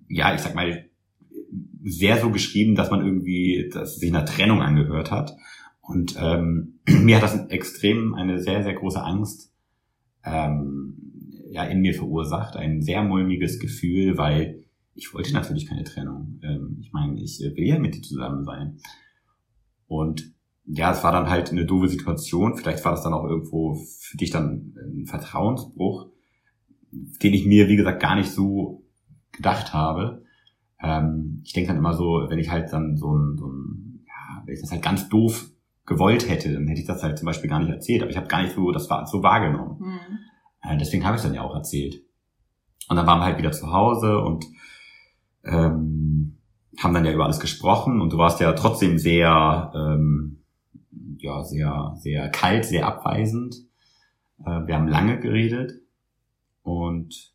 ja, ich sag mal, sehr so geschrieben, dass man irgendwie, dass sich einer Trennung angehört hat. Und ähm, mir hat das extrem eine sehr, sehr große Angst ähm, ja in mir verursacht, ein sehr mulmiges Gefühl, weil ich wollte natürlich keine Trennung. Ähm, ich meine, ich will ja mit dir zusammen sein. Und ja, es war dann halt eine doofe Situation. Vielleicht war das dann auch irgendwo für dich dann ein Vertrauensbruch, den ich mir, wie gesagt, gar nicht so gedacht habe. Ähm, ich denke dann immer so, wenn ich halt dann so ein, so ein, ja, wenn ich das halt ganz doof gewollt hätte, dann hätte ich das halt zum Beispiel gar nicht erzählt. Aber ich habe gar nicht so das war so wahrgenommen. Mhm. Äh, deswegen habe ich dann ja auch erzählt. Und dann waren wir halt wieder zu Hause und ähm, haben dann ja über alles gesprochen und du warst ja trotzdem sehr, ähm, ja, sehr, sehr kalt, sehr abweisend. Äh, wir haben lange geredet und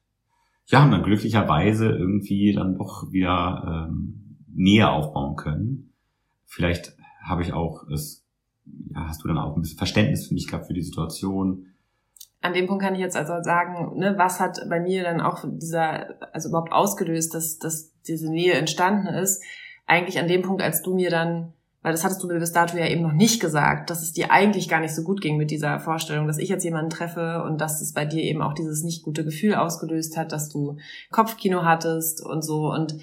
ja, haben dann glücklicherweise irgendwie dann doch wieder ähm, Nähe aufbauen können. Vielleicht habe ich auch es, ja, hast du dann auch ein bisschen Verständnis für mich gehabt für die Situation an dem Punkt kann ich jetzt also sagen, ne, was hat bei mir dann auch dieser, also überhaupt ausgelöst, dass, dass diese Nähe entstanden ist. Eigentlich an dem Punkt, als du mir dann weil das hattest du mir bis dato ja eben noch nicht gesagt, dass es dir eigentlich gar nicht so gut ging mit dieser Vorstellung, dass ich jetzt jemanden treffe und dass es bei dir eben auch dieses nicht gute Gefühl ausgelöst hat, dass du Kopfkino hattest und so. Und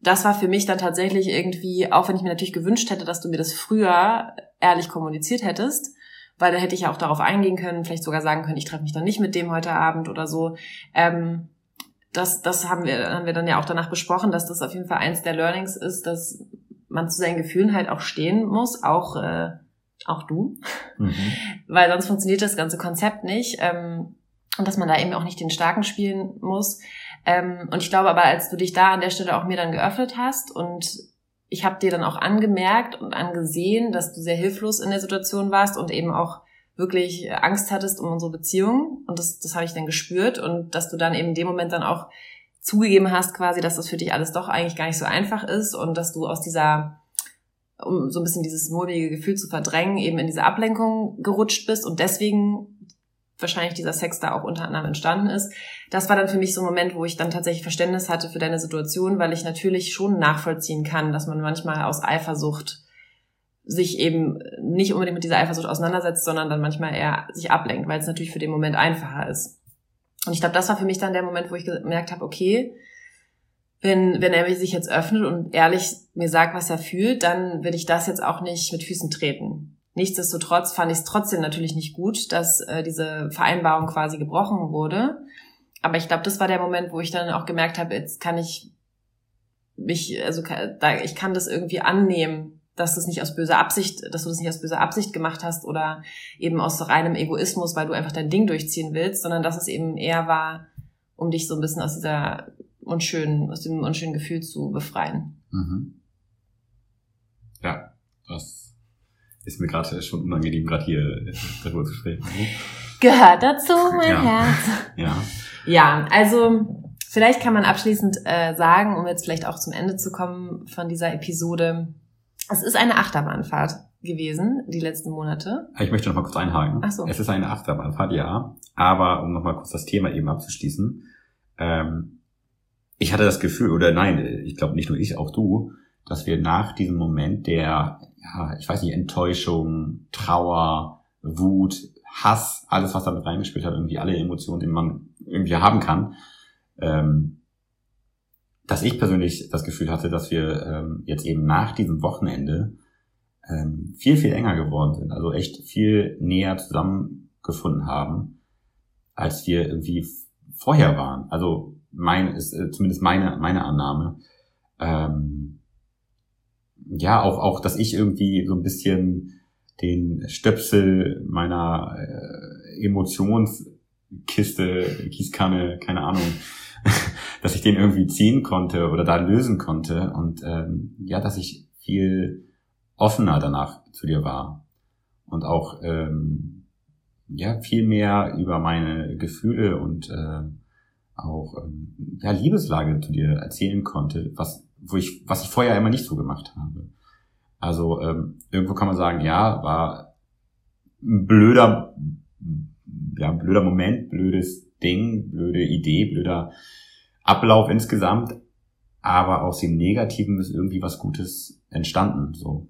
das war für mich dann tatsächlich irgendwie, auch wenn ich mir natürlich gewünscht hätte, dass du mir das früher ehrlich kommuniziert hättest, weil da hätte ich ja auch darauf eingehen können, vielleicht sogar sagen können, ich treffe mich dann nicht mit dem heute Abend oder so. Ähm, das, das haben wir, haben wir dann ja auch danach besprochen, dass das auf jeden Fall eins der Learnings ist, dass man zu seinen Gefühlen halt auch stehen muss, auch, äh, auch du. Mhm. Weil sonst funktioniert das ganze Konzept nicht. Ähm, und dass man da eben auch nicht den Starken spielen muss. Ähm, und ich glaube aber, als du dich da an der Stelle auch mir dann geöffnet hast und ich habe dir dann auch angemerkt und angesehen, dass du sehr hilflos in der Situation warst und eben auch wirklich Angst hattest um unsere Beziehung. Und das, das habe ich dann gespürt und dass du dann eben in dem Moment dann auch zugegeben hast, quasi, dass das für dich alles doch eigentlich gar nicht so einfach ist und dass du aus dieser, um so ein bisschen dieses mulmige Gefühl zu verdrängen, eben in diese Ablenkung gerutscht bist und deswegen wahrscheinlich dieser Sex da auch unter anderem entstanden ist. Das war dann für mich so ein Moment, wo ich dann tatsächlich Verständnis hatte für deine Situation, weil ich natürlich schon nachvollziehen kann, dass man manchmal aus Eifersucht sich eben nicht unbedingt mit dieser Eifersucht auseinandersetzt, sondern dann manchmal eher sich ablenkt, weil es natürlich für den Moment einfacher ist. Und ich glaube, das war für mich dann der Moment, wo ich gemerkt habe, okay, wenn, wenn er sich jetzt öffnet und ehrlich mir sagt, was er fühlt, dann will ich das jetzt auch nicht mit Füßen treten. Nichtsdestotrotz fand ich es trotzdem natürlich nicht gut, dass äh, diese Vereinbarung quasi gebrochen wurde. Aber ich glaube, das war der Moment, wo ich dann auch gemerkt habe, jetzt kann ich mich, also ich kann das irgendwie annehmen, dass du es nicht aus böser Absicht, dass du das nicht aus böser Absicht gemacht hast oder eben aus reinem Egoismus, weil du einfach dein Ding durchziehen willst, sondern dass es eben eher war, um dich so ein bisschen aus dieser unschönen, aus dem unschönen Gefühl zu befreien. Mhm. Ja, das ist mir gerade schon unangenehm, gerade hier äh, darüber zu sprechen. Gehört dazu, mein ja. Herz. Ja. Ja, also vielleicht kann man abschließend äh, sagen, um jetzt vielleicht auch zum Ende zu kommen von dieser Episode, es ist eine Achterbahnfahrt gewesen, die letzten Monate. Ich möchte noch mal kurz einhaken. Ach so. Es ist eine Achterbahnfahrt, ja. Aber um noch mal kurz das Thema eben abzuschließen. Ähm, ich hatte das Gefühl, oder nein, ich glaube nicht nur ich, auch du, dass wir nach diesem Moment der, ja, ich weiß nicht, Enttäuschung, Trauer, Wut, Hass, alles, was damit reingespielt hat, irgendwie alle Emotionen, die man irgendwie haben kann, ähm, dass ich persönlich das Gefühl hatte, dass wir ähm, jetzt eben nach diesem Wochenende ähm, viel, viel enger geworden sind. Also echt viel näher zusammengefunden haben, als wir irgendwie vorher waren. Also mein ist äh, zumindest meine, meine Annahme. Ähm, ja, auch, auch, dass ich irgendwie so ein bisschen den Stöpsel meiner äh, Emotionskiste, Gießkanne, keine Ahnung, dass ich den irgendwie ziehen konnte oder da lösen konnte und ähm, ja, dass ich viel offener danach zu dir war und auch ähm, ja viel mehr über meine Gefühle und äh, auch ähm, ja Liebeslage zu dir erzählen konnte, was wo ich was ich vorher immer nicht so gemacht habe. Also ähm, irgendwo kann man sagen, ja, war ein blöder ja, blöder Moment, blödes Ding, blöde Idee, blöder Ablauf insgesamt, aber aus dem Negativen ist irgendwie was Gutes entstanden, so.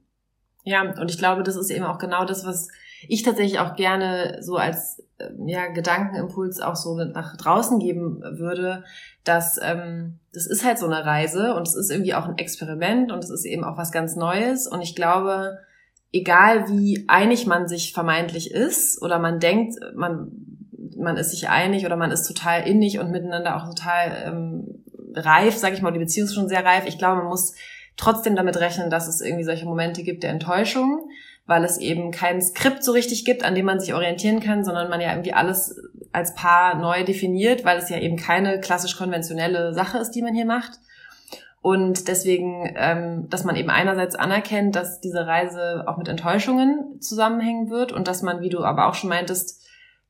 Ja, und ich glaube, das ist eben auch genau das, was ich tatsächlich auch gerne so als ähm, ja, Gedankenimpuls auch so nach draußen geben würde, dass ähm, das ist halt so eine Reise und es ist irgendwie auch ein Experiment und es ist eben auch was ganz Neues. Und ich glaube, egal wie einig man sich vermeintlich ist oder man denkt, man man ist sich einig oder man ist total innig und miteinander auch total ähm, reif, sage ich mal, die Beziehung ist schon sehr reif. Ich glaube, man muss trotzdem damit rechnen, dass es irgendwie solche Momente gibt der Enttäuschung, weil es eben kein Skript so richtig gibt, an dem man sich orientieren kann, sondern man ja irgendwie alles als Paar neu definiert, weil es ja eben keine klassisch konventionelle Sache ist, die man hier macht. Und deswegen, ähm, dass man eben einerseits anerkennt, dass diese Reise auch mit Enttäuschungen zusammenhängen wird und dass man, wie du aber auch schon meintest,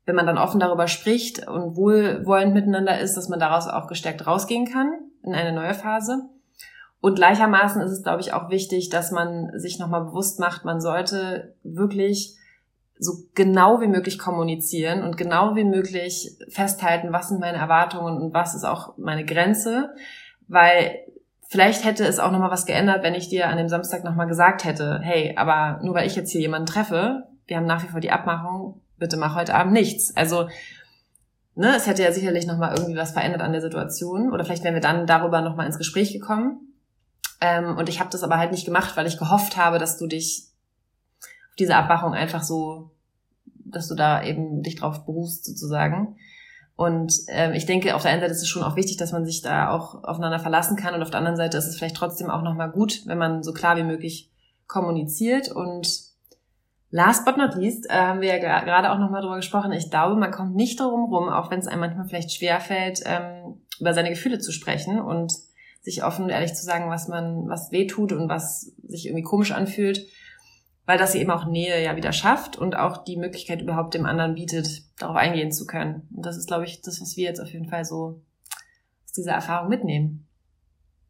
wenn man dann offen darüber spricht und wohlwollend miteinander ist, dass man daraus auch gestärkt rausgehen kann in eine neue Phase. Und gleichermaßen ist es, glaube ich, auch wichtig, dass man sich nochmal bewusst macht, man sollte wirklich so genau wie möglich kommunizieren und genau wie möglich festhalten, was sind meine Erwartungen und was ist auch meine Grenze, weil Vielleicht hätte es auch nochmal was geändert, wenn ich dir an dem Samstag nochmal gesagt hätte, hey, aber nur weil ich jetzt hier jemanden treffe, wir haben nach wie vor die Abmachung, bitte mach heute Abend nichts. Also, ne, es hätte ja sicherlich nochmal irgendwie was verändert an der Situation. Oder vielleicht wären wir dann darüber nochmal ins Gespräch gekommen. Ähm, und ich habe das aber halt nicht gemacht, weil ich gehofft habe, dass du dich auf diese Abmachung einfach so, dass du da eben dich drauf berufst sozusagen. Und ähm, ich denke, auf der einen Seite ist es schon auch wichtig, dass man sich da auch aufeinander verlassen kann und auf der anderen Seite ist es vielleicht trotzdem auch nochmal gut, wenn man so klar wie möglich kommuniziert. Und last but not least äh, haben wir ja gerade auch nochmal drüber gesprochen. Ich glaube, man kommt nicht darum rum, auch wenn es einem manchmal vielleicht schwerfällt, ähm, über seine Gefühle zu sprechen und sich offen und ehrlich zu sagen, was man, was weh tut und was sich irgendwie komisch anfühlt weil das eben auch Nähe ja wieder schafft und auch die Möglichkeit überhaupt dem anderen bietet, darauf eingehen zu können. Und das ist, glaube ich, das, was wir jetzt auf jeden Fall so aus dieser Erfahrung mitnehmen.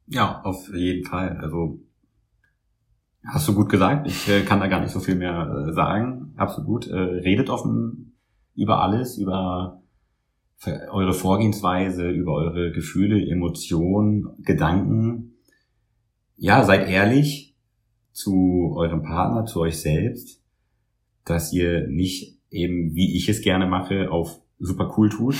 Ja, auf jeden Fall. Also hast du gut gesagt. Ich äh, kann da gar nicht so viel mehr äh, sagen. Absolut. Äh, redet offen über alles, über eure Vorgehensweise, über eure Gefühle, Emotionen, Gedanken. Ja, seid ehrlich, zu eurem Partner, zu euch selbst, dass ihr nicht eben, wie ich es gerne mache, auf super cool tut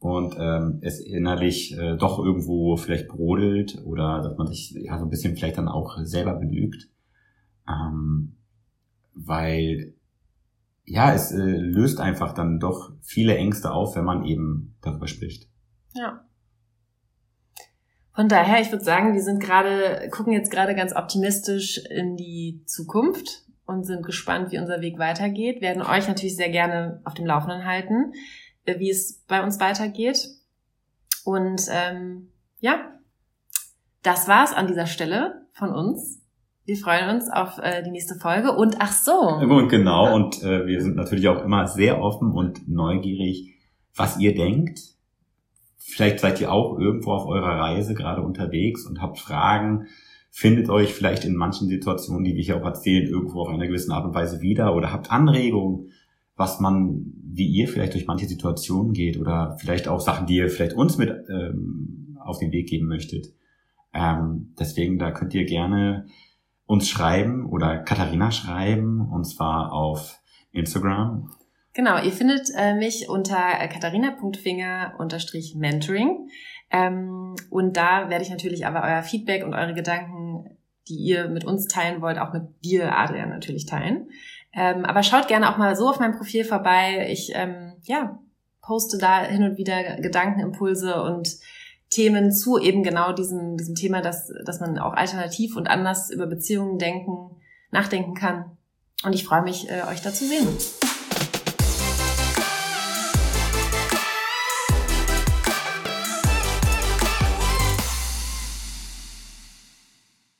und ähm, es innerlich äh, doch irgendwo vielleicht brodelt oder dass man sich ja so ein bisschen vielleicht dann auch selber belügt. Ähm, weil ja, es äh, löst einfach dann doch viele Ängste auf, wenn man eben darüber spricht. Ja. Von daher, ich würde sagen, wir sind gerade, gucken jetzt gerade ganz optimistisch in die Zukunft und sind gespannt, wie unser Weg weitergeht. Werden euch natürlich sehr gerne auf dem Laufenden halten, wie es bei uns weitergeht. Und ähm, ja, das war's an dieser Stelle von uns. Wir freuen uns auf äh, die nächste Folge. Und ach so. Und genau, und äh, wir sind natürlich auch immer sehr offen und neugierig, was ihr denkt Vielleicht seid ihr auch irgendwo auf eurer Reise gerade unterwegs und habt Fragen, findet euch vielleicht in manchen Situationen, die wir hier auch erzählen, irgendwo auf einer gewissen Art und Weise wieder oder habt Anregungen, was man, wie ihr vielleicht durch manche Situationen geht oder vielleicht auch Sachen, die ihr vielleicht uns mit ähm, auf den Weg geben möchtet. Ähm, deswegen, da könnt ihr gerne uns schreiben oder Katharina schreiben und zwar auf Instagram Genau, ihr findet äh, mich unter katharina.finger-mentoring. Ähm, und da werde ich natürlich aber euer Feedback und eure Gedanken, die ihr mit uns teilen wollt, auch mit dir, Adrian, natürlich teilen. Ähm, aber schaut gerne auch mal so auf meinem Profil vorbei. Ich ähm, ja, poste da hin und wieder Gedankenimpulse und Themen zu eben genau diesem, diesem Thema, dass, dass man auch alternativ und anders über Beziehungen denken, nachdenken kann. Und ich freue mich, äh, euch da zu sehen.